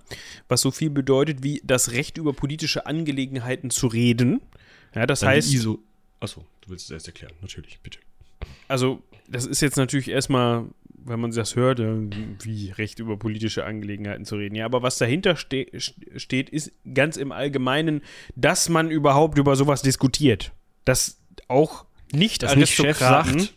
was so viel bedeutet wie das Recht über politische Angelegenheiten zu reden. Ja, das Dann heißt. ISO Achso, du willst es erst erklären, natürlich, bitte. Also, das ist jetzt natürlich erstmal wenn man das hört, wie Recht über politische Angelegenheiten zu reden. Ja, aber was dahinter ste steht, ist ganz im Allgemeinen, dass man überhaupt über sowas diskutiert. Dass auch nicht dass Aristokraten nicht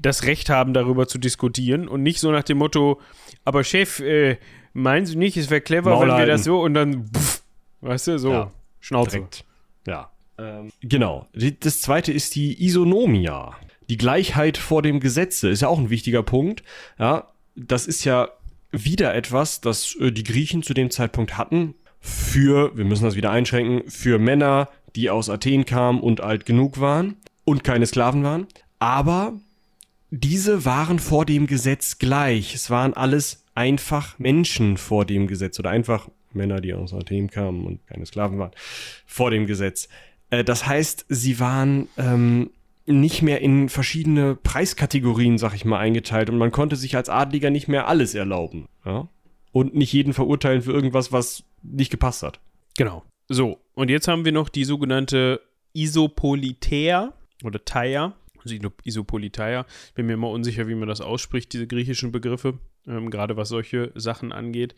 das Recht haben, darüber zu diskutieren und nicht so nach dem Motto, aber Chef, äh, meinen Sie nicht, es wäre clever, Maul wenn wir das so und dann, pff, weißt du, so, ja, Schnauze. Direkt. Ja. Ähm, genau. Das zweite ist die Isonomia die Gleichheit vor dem Gesetze ist ja auch ein wichtiger Punkt. Ja, das ist ja wieder etwas, das äh, die Griechen zu dem Zeitpunkt hatten für, wir müssen das wieder einschränken, für Männer, die aus Athen kamen und alt genug waren und keine Sklaven waren. Aber diese waren vor dem Gesetz gleich. Es waren alles einfach Menschen vor dem Gesetz oder einfach Männer, die aus Athen kamen und keine Sklaven waren, vor dem Gesetz. Äh, das heißt, sie waren ähm, nicht mehr in verschiedene Preiskategorien, sag ich mal, eingeteilt und man konnte sich als Adliger nicht mehr alles erlauben. Ja? Und nicht jeden verurteilen für irgendwas, was nicht gepasst hat. Genau. So, und jetzt haben wir noch die sogenannte Isopolitäa oder Taia. Also Isopolitaia. Ich bin mir immer unsicher, wie man das ausspricht, diese griechischen Begriffe, ähm, gerade was solche Sachen angeht.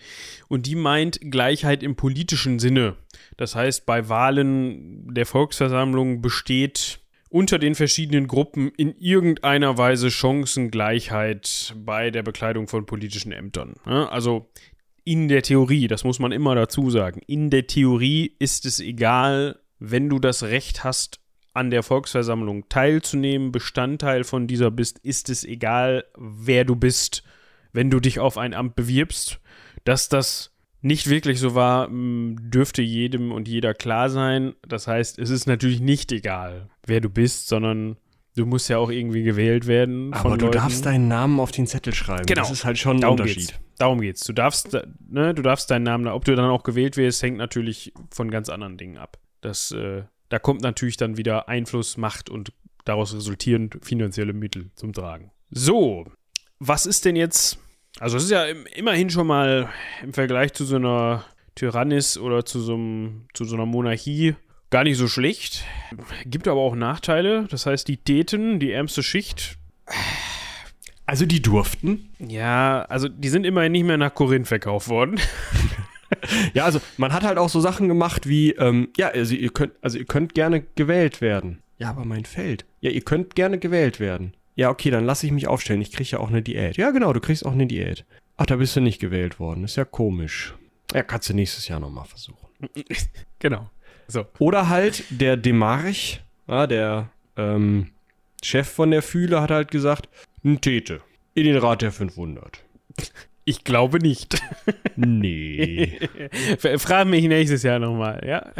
Und die meint Gleichheit im politischen Sinne. Das heißt, bei Wahlen der Volksversammlung besteht unter den verschiedenen Gruppen in irgendeiner Weise Chancengleichheit bei der Bekleidung von politischen Ämtern. Also in der Theorie, das muss man immer dazu sagen, in der Theorie ist es egal, wenn du das Recht hast, an der Volksversammlung teilzunehmen, Bestandteil von dieser bist, ist es egal, wer du bist, wenn du dich auf ein Amt bewirbst. Dass das nicht wirklich so war, dürfte jedem und jeder klar sein. Das heißt, es ist natürlich nicht egal, wer du bist, sondern du musst ja auch irgendwie gewählt werden. Aber du Leuten. darfst deinen Namen auf den Zettel schreiben. Genau. Das ist halt schon ein Darum Unterschied. Geht's. Darum geht's. Du darfst, ne, du darfst deinen Namen, ob du dann auch gewählt wirst, hängt natürlich von ganz anderen Dingen ab. Das, äh, da kommt natürlich dann wieder Einfluss, Macht und daraus resultierend finanzielle Mittel zum Tragen. So, was ist denn jetzt also es ist ja immerhin schon mal im Vergleich zu so einer Tyrannis oder zu so, einem, zu so einer Monarchie gar nicht so schlecht. Gibt aber auch Nachteile. Das heißt, die Täten, die ärmste Schicht. Also die durften? Ja, also die sind immerhin nicht mehr nach Korinth verkauft worden. ja, also man hat halt auch so Sachen gemacht wie, ähm, ja, also ihr könnt, also ihr könnt gerne gewählt werden. Ja, aber mein Feld. Ja, ihr könnt gerne gewählt werden. Ja, okay, dann lasse ich mich aufstellen. Ich kriege ja auch eine Diät. Ja, genau, du kriegst auch eine Diät. Ach, da bist du nicht gewählt worden. Ist ja komisch. Ja, kannst du nächstes Jahr nochmal versuchen. genau. So. Oder halt der Demarch, ja, der ähm, Chef von der Fühle, hat halt gesagt, ein Tete in den Rat der 500. Ich glaube nicht. Nee. Frag mich nächstes Jahr nochmal, ja?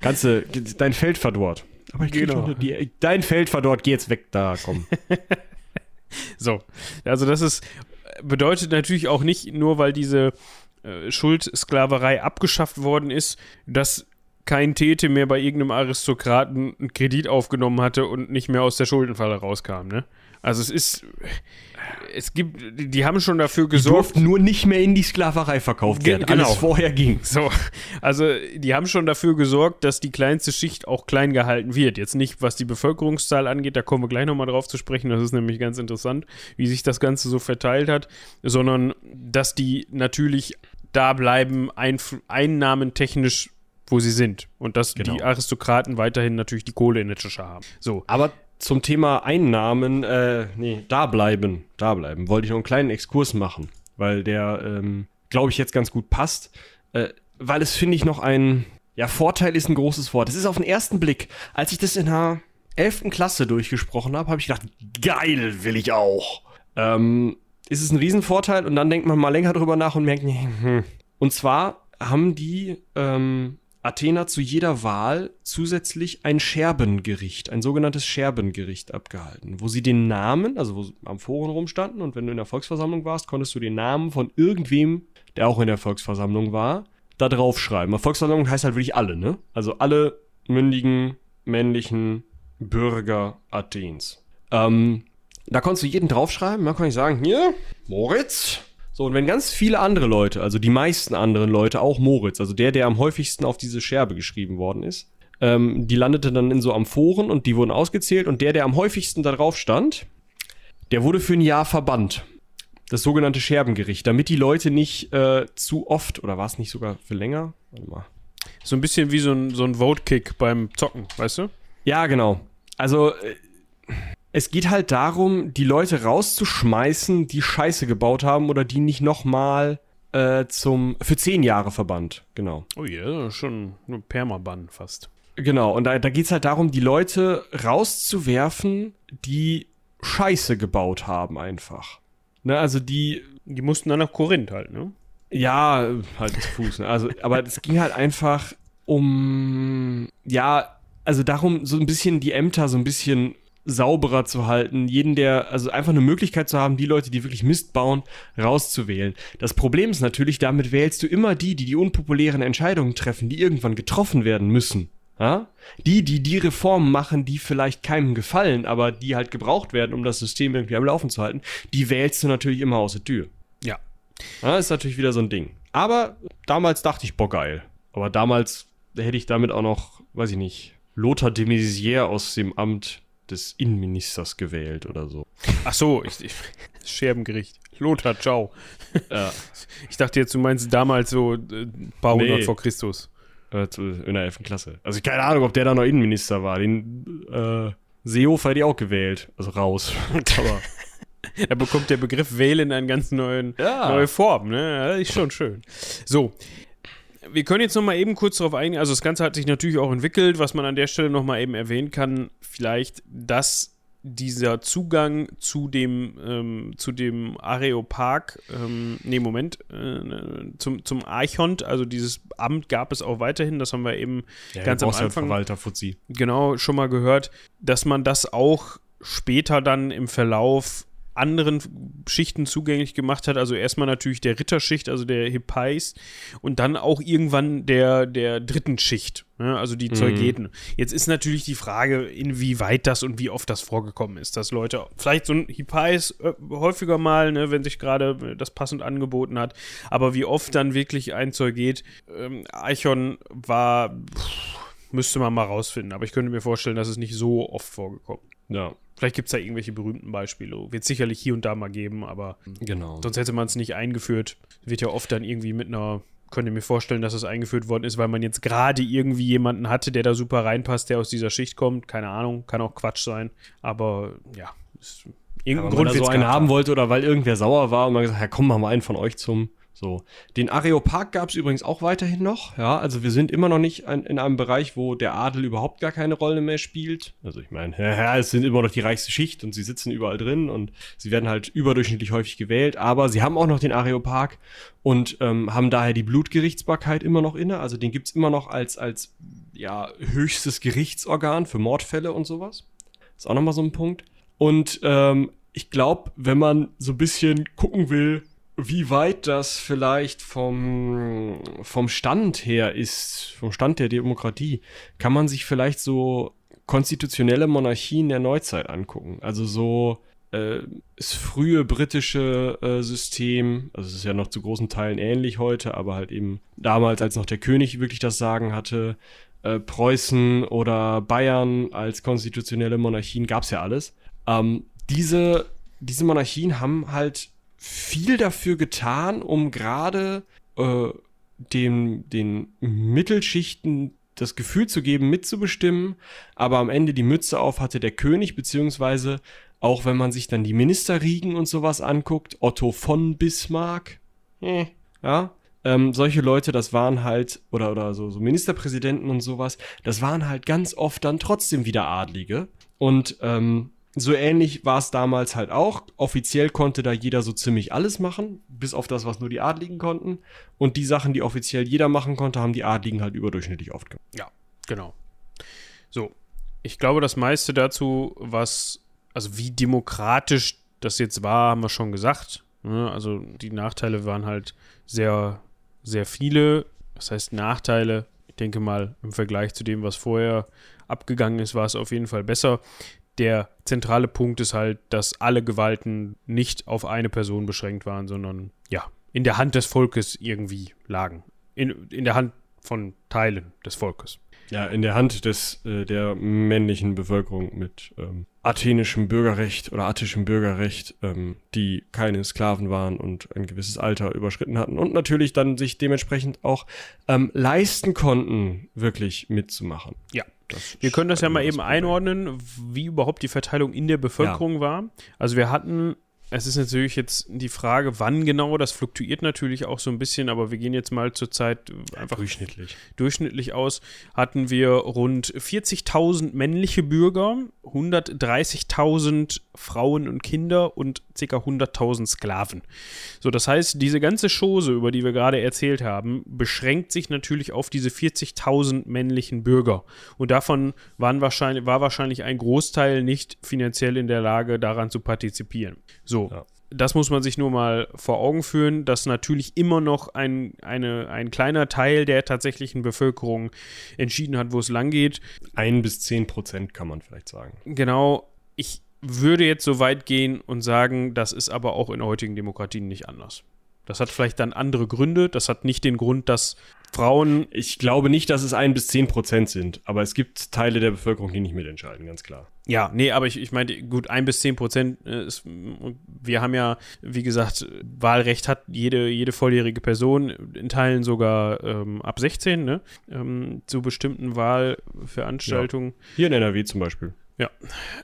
Kannst du, dein Feld verdorrt. Aber ich genau. die, dein Feld verdorrt, geh jetzt weg, da, komm. so, also das ist, bedeutet natürlich auch nicht, nur weil diese äh, Schuldsklaverei abgeschafft worden ist, dass kein Tete mehr bei irgendeinem Aristokraten einen Kredit aufgenommen hatte und nicht mehr aus der Schuldenfalle rauskam, ne? Also es ist, es gibt, die haben schon dafür gesorgt. Die nur nicht mehr in die Sklaverei verkauft werden, genau. alles vorher ging. So, also die haben schon dafür gesorgt, dass die kleinste Schicht auch klein gehalten wird. Jetzt nicht, was die Bevölkerungszahl angeht, da kommen wir gleich nochmal drauf zu sprechen, das ist nämlich ganz interessant, wie sich das Ganze so verteilt hat, sondern dass die natürlich da bleiben, Einf Einnahmen technisch wo sie sind. Und dass genau. die Aristokraten weiterhin natürlich die Kohle in der Tasche haben. So. Aber zum Thema Einnahmen, äh, nee, da bleiben, da bleiben, wollte ich noch einen kleinen Exkurs machen, weil der, ähm, glaube ich, jetzt ganz gut passt. Äh, weil es, finde ich, noch ein, ja, Vorteil ist ein großes Wort. Es ist auf den ersten Blick, als ich das in der 11. Klasse durchgesprochen habe, habe ich gedacht, geil, will ich auch. Ähm, ist es ein Riesenvorteil und dann denkt man mal länger drüber nach und merkt, hm. und zwar haben die ähm, Athener zu jeder Wahl zusätzlich ein Scherbengericht, ein sogenanntes Scherbengericht abgehalten, wo sie den Namen, also wo sie am Foren rumstanden und wenn du in der Volksversammlung warst, konntest du den Namen von irgendwem, der auch in der Volksversammlung war, da drauf schreiben. Volksversammlung heißt halt wirklich alle, ne? Also alle mündigen, männlichen Bürger Athens. Ähm, da konntest du jeden draufschreiben, da kann ich sagen, hier, Moritz, so, und wenn ganz viele andere Leute, also die meisten anderen Leute, auch Moritz, also der, der am häufigsten auf diese Scherbe geschrieben worden ist, ähm, die landete dann in so Amphoren und die wurden ausgezählt und der, der am häufigsten da drauf stand, der wurde für ein Jahr verbannt. Das sogenannte Scherbengericht, damit die Leute nicht äh, zu oft, oder war es nicht sogar für länger? Warte mal. So ein bisschen wie so ein, so ein Vote-Kick beim Zocken, weißt du? Ja, genau. Also, äh, es geht halt darum, die Leute rauszuschmeißen, die Scheiße gebaut haben oder die nicht nochmal äh, zum für zehn Jahre verbannt. Genau. Oh ja, yeah, schon ein Permaban fast. Genau, und da, da geht es halt darum, die Leute rauszuwerfen, die Scheiße gebaut haben, einfach. Ne, also die. Die mussten dann nach Korinth halt, ne? Ja, halt zu Fuß. Ne? Also, aber es ging halt einfach um. Ja, also darum, so ein bisschen die Ämter so ein bisschen sauberer zu halten, jeden, der, also einfach eine Möglichkeit zu haben, die Leute, die wirklich Mist bauen, rauszuwählen. Das Problem ist natürlich, damit wählst du immer die, die die unpopulären Entscheidungen treffen, die irgendwann getroffen werden müssen. Ja? Die, die die Reformen machen, die vielleicht keinem gefallen, aber die halt gebraucht werden, um das System irgendwie am Laufen zu halten, die wählst du natürlich immer aus der Tür. Ja. Ja, ist natürlich wieder so ein Ding. Aber damals dachte ich, boah, geil. Aber damals hätte ich damit auch noch, weiß ich nicht, Lothar de Maizière aus dem Amt des Innenministers gewählt oder so. Ach so, ich, ich, Scherbengericht. Lothar, ciao. Ja. Ich dachte jetzt, du meinst damals so äh, ein paar hundert Nee. vor Christus. Äh, in der 11. Klasse. Also keine Ahnung, ob der da noch Innenminister war. Den äh, Seehofer hätte ich auch gewählt. Also raus. Aber Da bekommt der Begriff wählen eine ganz neuen, Ja. neue Form, ne? Ja, ist schon schön. So. Wir können jetzt noch mal eben kurz darauf eingehen. Also das Ganze hat sich natürlich auch entwickelt, was man an der Stelle noch mal eben erwähnen kann, vielleicht, dass dieser Zugang zu dem ähm, zu dem Areopark, ähm, nee, Moment, äh, zum, zum Archont, also dieses Amt gab es auch weiterhin, das haben wir eben ja, ganz am Anfang Verwalter Fuzzi. genau schon mal gehört, dass man das auch später dann im Verlauf anderen Schichten zugänglich gemacht hat. Also erstmal natürlich der Ritterschicht, also der Hippais und dann auch irgendwann der, der dritten Schicht, ne? also die Zeugeten. Jetzt ist natürlich die Frage, inwieweit das und wie oft das vorgekommen ist, dass Leute, vielleicht so ein Hippais äh, häufiger mal, ne, wenn sich gerade äh, das passend angeboten hat, aber wie oft dann wirklich ein Zeuget, ähm, Eichhorn war, pff, müsste man mal rausfinden, aber ich könnte mir vorstellen, dass es nicht so oft vorgekommen. Ja, Vielleicht gibt es da irgendwelche berühmten Beispiele. Wird sicherlich hier und da mal geben, aber genau. sonst hätte man es nicht eingeführt. Wird ja oft dann irgendwie mit einer, könnte mir vorstellen, dass es eingeführt worden ist, weil man jetzt gerade irgendwie jemanden hatte, der da super reinpasst, der aus dieser Schicht kommt. Keine Ahnung, kann auch Quatsch sein. Aber ja, ist, irgendeinen Weil man Grund da wird's so einen haben wollte oder weil irgendwer sauer war und man gesagt, ja komm, machen wir einen von euch zum. So. Den Areopag gab es übrigens auch weiterhin noch. Ja, also wir sind immer noch nicht ein, in einem Bereich, wo der Adel überhaupt gar keine Rolle mehr spielt. Also ich meine, ja, es sind immer noch die reichste Schicht und sie sitzen überall drin und sie werden halt überdurchschnittlich häufig gewählt. Aber sie haben auch noch den Areopag und ähm, haben daher die Blutgerichtsbarkeit immer noch inne. Also den gibt's immer noch als, als ja, höchstes Gerichtsorgan für Mordfälle und sowas. Ist auch nochmal so ein Punkt. Und ähm, ich glaube, wenn man so ein bisschen gucken will, wie weit das vielleicht vom, vom Stand her ist, vom Stand der Demokratie, kann man sich vielleicht so konstitutionelle Monarchien der Neuzeit angucken. Also so äh, das frühe britische äh, System, also es ist ja noch zu großen Teilen ähnlich heute, aber halt eben damals, als noch der König wirklich das Sagen hatte, äh, Preußen oder Bayern als konstitutionelle Monarchien gab es ja alles. Ähm, diese, diese Monarchien haben halt viel dafür getan, um gerade äh, dem, den Mittelschichten das Gefühl zu geben, mitzubestimmen, aber am Ende die Mütze auf hatte der König, beziehungsweise auch wenn man sich dann die Ministerriegen und sowas anguckt, Otto von Bismarck, äh, ja, ähm, solche Leute, das waren halt, oder, oder so, so Ministerpräsidenten und sowas, das waren halt ganz oft dann trotzdem wieder Adlige. Und ähm, so ähnlich war es damals halt auch. Offiziell konnte da jeder so ziemlich alles machen, bis auf das, was nur die Adligen konnten. Und die Sachen, die offiziell jeder machen konnte, haben die Adligen halt überdurchschnittlich oft gemacht. Ja, genau. So, ich glaube, das meiste dazu, was, also wie demokratisch das jetzt war, haben wir schon gesagt. Ne? Also die Nachteile waren halt sehr, sehr viele. Das heißt Nachteile, ich denke mal, im Vergleich zu dem, was vorher abgegangen ist, war es auf jeden Fall besser. Der zentrale Punkt ist halt, dass alle Gewalten nicht auf eine Person beschränkt waren, sondern ja, in der Hand des Volkes irgendwie lagen. In, in der Hand von Teilen des Volkes. Ja, in der Hand des, äh, der männlichen Bevölkerung mit ähm, athenischem Bürgerrecht oder attischem Bürgerrecht, ähm, die keine Sklaven waren und ein gewisses Alter überschritten hatten und natürlich dann sich dementsprechend auch ähm, leisten konnten, wirklich mitzumachen. Ja. Das Wir können das ja ist mal eben einordnen, wie überhaupt die Verteilung in der Bevölkerung war. Also wir hatten Es ist natürlich jetzt die Frage, wann genau, das fluktuiert natürlich auch so ein bisschen, aber wir gehen jetzt mal zur Zeit einfach Durchschnittlich. durchschnittlich aus, hatten wir rund 40.000 männliche Bürger, 130.000 Frauen und Kinder und ca. 100.000 Sklaven. So, das heißt, diese ganze Chose, über die wir gerade erzählt haben, beschränkt sich natürlich auf diese 40.000 männlichen Bürger. Und davon waren wahrscheinlich, war wahrscheinlich ein Großteil nicht finanziell in der Lage, daran zu partizipieren. So. Ja. Das muss man sich nur mal vor Augen führen, dass natürlich immer noch ein, eine, ein kleiner Teil der tatsächlichen Bevölkerung entschieden hat, wo es lang geht. Ein bis zehn Prozent kann man vielleicht sagen. Genau, ich würde jetzt so weit gehen und sagen, das ist aber auch in heutigen Demokratien nicht anders. Das hat vielleicht dann andere Gründe. Das hat nicht den Grund, dass Frauen. Ich glaube nicht, dass es ein bis zehn Prozent sind, aber es gibt Teile der Bevölkerung, die nicht mitentscheiden, ganz klar. Ja, nee, aber ich, ich meinte, gut, ein bis zehn Prozent äh, ist. Wir haben ja, wie gesagt, Wahlrecht hat jede, jede volljährige Person, in Teilen sogar ähm, ab 16, ne? Ähm, zu bestimmten Wahlveranstaltungen. Hier in NRW zum Beispiel.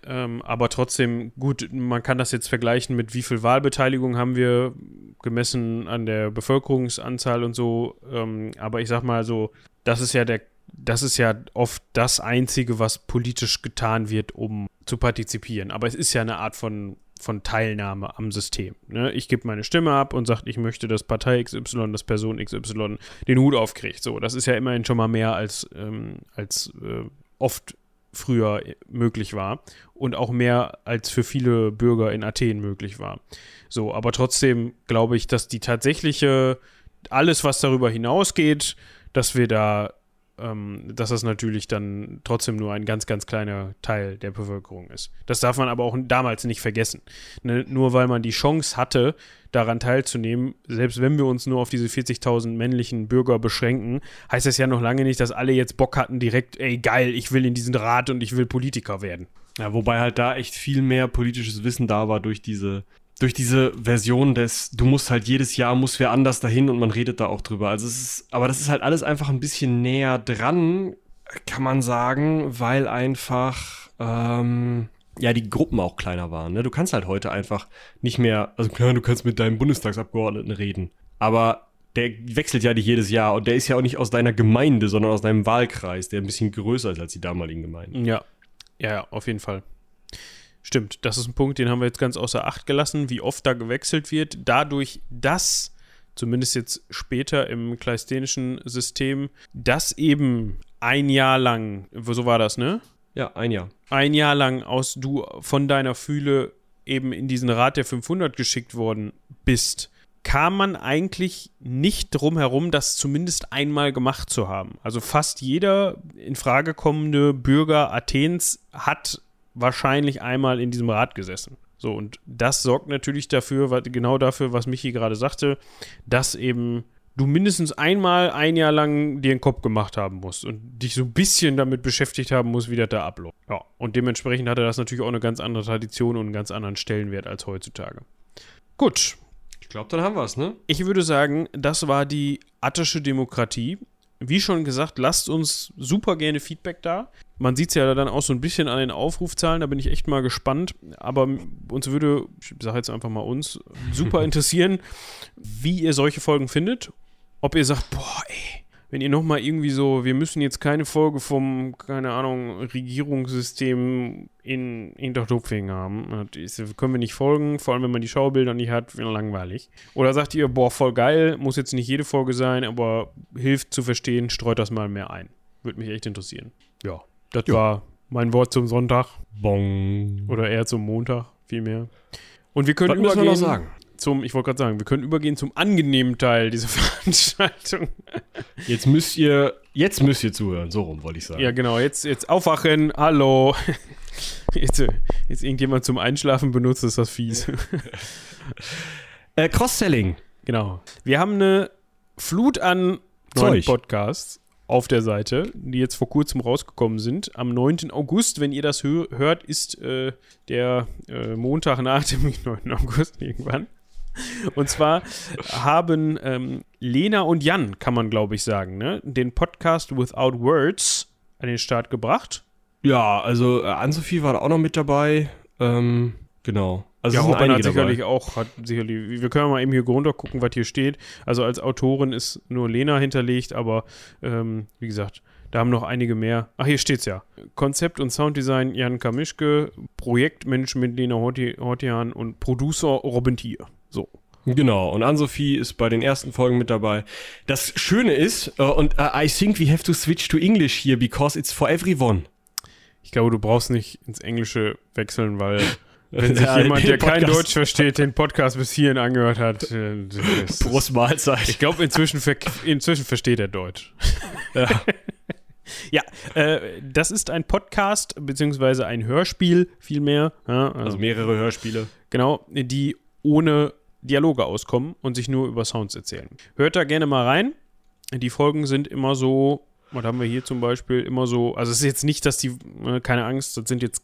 Ähm, aber trotzdem, gut, man kann das jetzt vergleichen mit wie viel Wahlbeteiligung haben wir gemessen an der Bevölkerungsanzahl und so. Ähm, aber ich sag mal so, das ist ja der, das ist ja oft das Einzige, was politisch getan wird, um zu partizipieren. Aber es ist ja eine Art von von Teilnahme am System. Ne? Ich gebe meine Stimme ab und sage, ich möchte, dass Partei XY, dass Person XY den Hut aufkriegt. So, das ist ja immerhin schon mal mehr als, ähm, als äh, oft früher möglich war und auch mehr als für viele Bürger in Athen möglich war. So, aber trotzdem glaube ich, dass die tatsächliche, alles, was darüber hinausgeht, dass wir da, ähm, dass das natürlich dann trotzdem nur ein ganz, ganz kleiner Teil der Bevölkerung ist. Das darf man aber auch damals nicht vergessen. Ne? Nur weil man die Chance hatte, daran teilzunehmen, selbst wenn wir uns nur auf diese 40.000 männlichen Bürger beschränken, heißt das ja noch lange nicht, dass alle jetzt Bock hatten, direkt, ey, geil, ich will in diesen Rat und ich will Politiker werden. Ja, wobei halt da echt viel mehr politisches Wissen da war durch diese durch diese Version des, du musst halt jedes Jahr, muss wer anders dahin und man redet da auch drüber. Also es ist, aber das ist halt alles einfach ein bisschen näher dran, kann man sagen, weil einfach, ähm, ja, die Gruppen auch kleiner waren. Ne? Du kannst halt heute einfach nicht mehr, also klar, du kannst mit deinem Bundestagsabgeordneten reden, aber der wechselt ja nicht jedes Jahr und der ist ja auch nicht aus deiner Gemeinde, sondern aus deinem Wahlkreis, der ein bisschen größer ist als die damaligen Gemeinden. Ja, ja, ja, auf jeden Fall. Stimmt, das ist ein Punkt, den haben wir jetzt ganz außer Acht gelassen, wie oft da gewechselt wird. Dadurch, dass, zumindest jetzt später im kleisthenischen System, dass eben ein Jahr lang, so war das, ne? Ja, ein Jahr. Ein Jahr lang aus du von deiner Fühle eben in diesen Rat der 500 geschickt worden bist, kam man eigentlich nicht drum herum, das zumindest einmal gemacht zu haben. Also fast jeder in Frage kommende Bürger Athens hat wahrscheinlich einmal in diesem Rat gesessen. So, und das sorgt natürlich dafür, genau dafür, was Michi gerade sagte, dass eben du mindestens einmal ein Jahr lang dir den Kopf gemacht haben musst und dich so ein bisschen damit beschäftigt haben musst, wie das da abläuft. Ja, und dementsprechend hatte das natürlich auch eine ganz andere Tradition und einen ganz anderen Stellenwert als heutzutage. Gut, Ich glaube, dann haben wir es, ne? ich würde sagen, das war die attische Demokratie. Wie schon gesagt, lasst uns super gerne Feedback da. Man sieht es ja dann auch so ein bisschen an den Aufrufzahlen, da bin ich echt mal gespannt. Aber uns würde, ich sage jetzt einfach mal uns, super interessieren, wie ihr solche Folgen findet. Ob ihr sagt, boah, ey, wenn ihr nochmal irgendwie so, wir müssen jetzt keine Folge vom, keine Ahnung, Regierungssystem in Hintertupfing haben. Das können wir nicht folgen, vor allem wenn man die Schaubilder nicht hat, wird langweilig. Oder sagt ihr, boah, voll geil, muss jetzt nicht jede Folge sein, aber hilft zu verstehen, streut das mal mehr ein. Würde mich echt interessieren. Ja, das Ja. war mein Wort zum Sonntag Bong. oder eher zum Montag, vielmehr. Und wir können Was müssen wir übergehen noch sagen? Zum, ich wollte gerade sagen, wir können übergehen zum angenehmen Teil dieser Veranstaltung. Jetzt müsst ihr, jetzt müsst ihr zuhören, so rum wollte ich sagen. Ja, genau, jetzt, jetzt aufwachen, hallo. Jetzt, jetzt irgendjemand zum Einschlafen benutzt, ist das fies. Äh, Cross-Selling. genau. Wir haben eine Flut an neuen. Podcasts auf der Seite, die jetzt vor kurzem rausgekommen sind. Am 9. August, wenn ihr das hö hört, ist äh, der äh, Montag nach dem 9. August irgendwann. Und zwar haben ähm, Lena und Jan, kann man glaube ich sagen, ne, den Podcast Without Words an den Start gebracht. Ja, also äh, Ann-Sophie war da auch noch mit dabei. Ähm, genau. Also ja, Robin hat sicherlich dabei. auch, hat sicherlich, wir können mal eben hier runter gucken, was hier steht. Also als Autorin ist nur Lena hinterlegt, aber ähm, wie gesagt, da haben noch einige mehr. Ach, hier steht's ja. Konzept und Sounddesign Jan Kamischke, Projektmanagement Lena Horti- Hortian und Producer Robin Tier. So. Genau, und Ann-Sophie ist bei den ersten Folgen mit dabei. Das Schöne ist, äh, und uh, I think we have to switch to English here because it's for everyone. Ich glaube, du brauchst nicht ins Englische wechseln, weil wenn sich Ja, jemand, der kein Podcast- Deutsch versteht, den Podcast bis hierhin angehört hat, äh, Prost Mahlzeit. Ich glaube, inzwischen, ver inzwischen versteht er Deutsch. Ja. Ja, äh, das ist ein Podcast, beziehungsweise ein Hörspiel vielmehr. Ja, also, Also mehrere Hörspiele. genau, die ohne Dialoge auskommen und sich nur über Sounds erzählen. Hört da gerne mal rein. Die Folgen sind immer so, was haben wir hier zum Beispiel, immer so, also es ist jetzt nicht, dass die, äh, keine Angst, das sind jetzt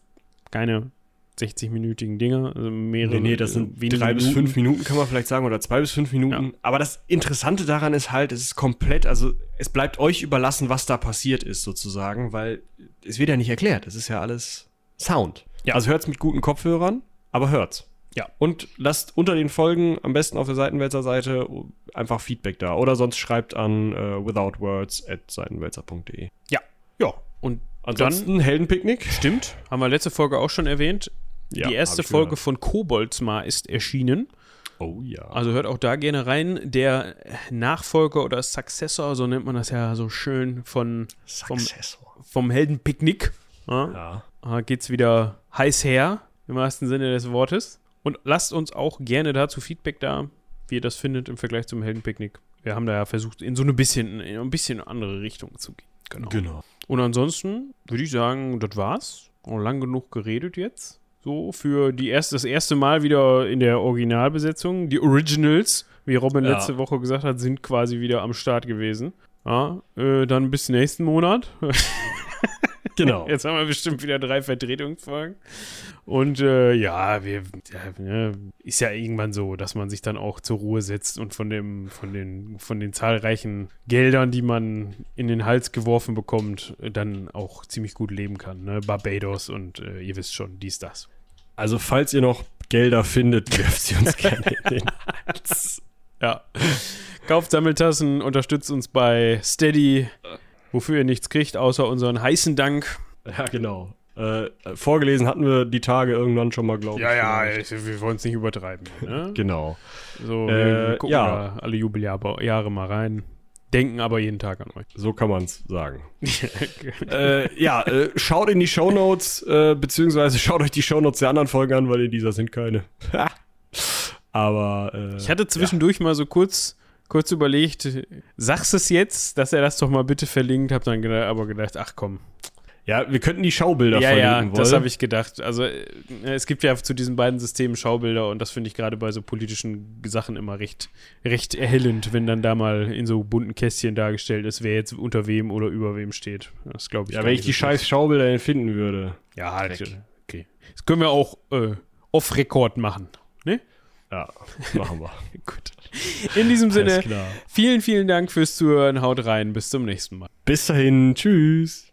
keine 60-minütigen Dinger, also mehrere. Nee, nee, das sind wenige drei bis Minuten. fünf Minuten, kann man vielleicht sagen, oder zwei bis fünf Minuten. Ja. Aber das Interessante daran ist halt, es ist komplett, also es bleibt euch überlassen, was da passiert ist, sozusagen, weil es wird ja nicht erklärt. Es ist ja alles Sound. Ja. Also hört's mit guten Kopfhörern, aber hört's. Ja. Und lasst unter den Folgen, am besten auf der Seitenwälzer Seite, einfach Feedback da. Oder sonst schreibt an äh, withoutwords at seitenwälzer.de. Ja, ja. Und Ansonsten Heldenpicknick. Stimmt, haben wir letzte Folge auch schon erwähnt. Ja, die erste Folge gehört. von Koboldsmar ist erschienen. Oh ja. Also hört auch da gerne rein. Der Nachfolger oder Successor, so nennt man das ja so schön, von, vom, Successor. vom Heldenpicknick. Ja, Ja. Da geht's wieder heiß her, im wahrsten Sinne des Wortes. Und lasst uns auch gerne dazu Feedback da, wie ihr das findet im Vergleich zum Heldenpicknick. Wir haben da ja versucht, in so eine bisschen, in ein bisschen andere Richtung zu gehen. Genau. Genau. Und ansonsten würde ich sagen, das war's. Auch lang genug geredet jetzt. So für die erste, das erste Mal wieder in der Originalbesetzung. Die Originals, wie Robin Ja. letzte Woche gesagt hat, sind quasi wieder am Start gewesen. Ja, äh, dann bis nächsten Monat. Genau. Jetzt haben wir bestimmt wieder drei Vertretungsfolgen. Und äh, ja, wir, ja, ne, ist ja irgendwann so, dass man sich dann auch zur Ruhe setzt und von dem, von den, von den zahlreichen Geldern, die man in den Hals geworfen bekommt, dann auch ziemlich gut leben kann. Ne? Barbados und äh, ihr wisst schon, dies, das. Also, falls ihr noch Gelder findet, werft sie uns gerne in den Hals. Ja. Kauft Sammeltassen, unterstützt uns bei Steady, wofür ihr nichts kriegt, außer unseren heißen Dank. Ja, genau. Äh, vorgelesen hatten wir die Tage irgendwann schon mal, glaube ich. vielleicht. ich, wir wollen es nicht übertreiben. Ne? Genau. So, Äh, wir, wir gucken ja. da alle Jubeljahre Jahre mal rein. Denken aber jeden Tag an euch. So kann man es sagen. äh, ja, äh, schaut in die Shownotes, äh, beziehungsweise schaut euch die Shownotes der anderen Folgen an, weil in dieser sind keine. Aber äh, ich hatte zwischendurch mal so kurz, kurz überlegt, sagst es jetzt, dass er das doch mal bitte verlinkt, hab dann gedacht, aber gedacht, ach komm. ja, wir könnten die Schaubilder ja, ja, verlinken das wollen. habe ich gedacht. Also äh, es gibt ja zu diesen beiden Systemen Schaubilder und das finde ich gerade bei so politischen Sachen immer recht, recht erhellend, wenn dann da mal in so bunten Kästchen dargestellt ist, wer jetzt unter wem oder über wem steht. Das glaube ich. Ja, wenn ich die so scheiß Schaubilder denn finden würde. Ja, das, okay. Das können wir auch äh, off-Record machen. Ne? Ja, machen wir. Gut. In diesem Sinne, vielen, vielen Dank fürs Zuhören. Haut rein. Bis zum nächsten Mal. Bis dahin, tschüss.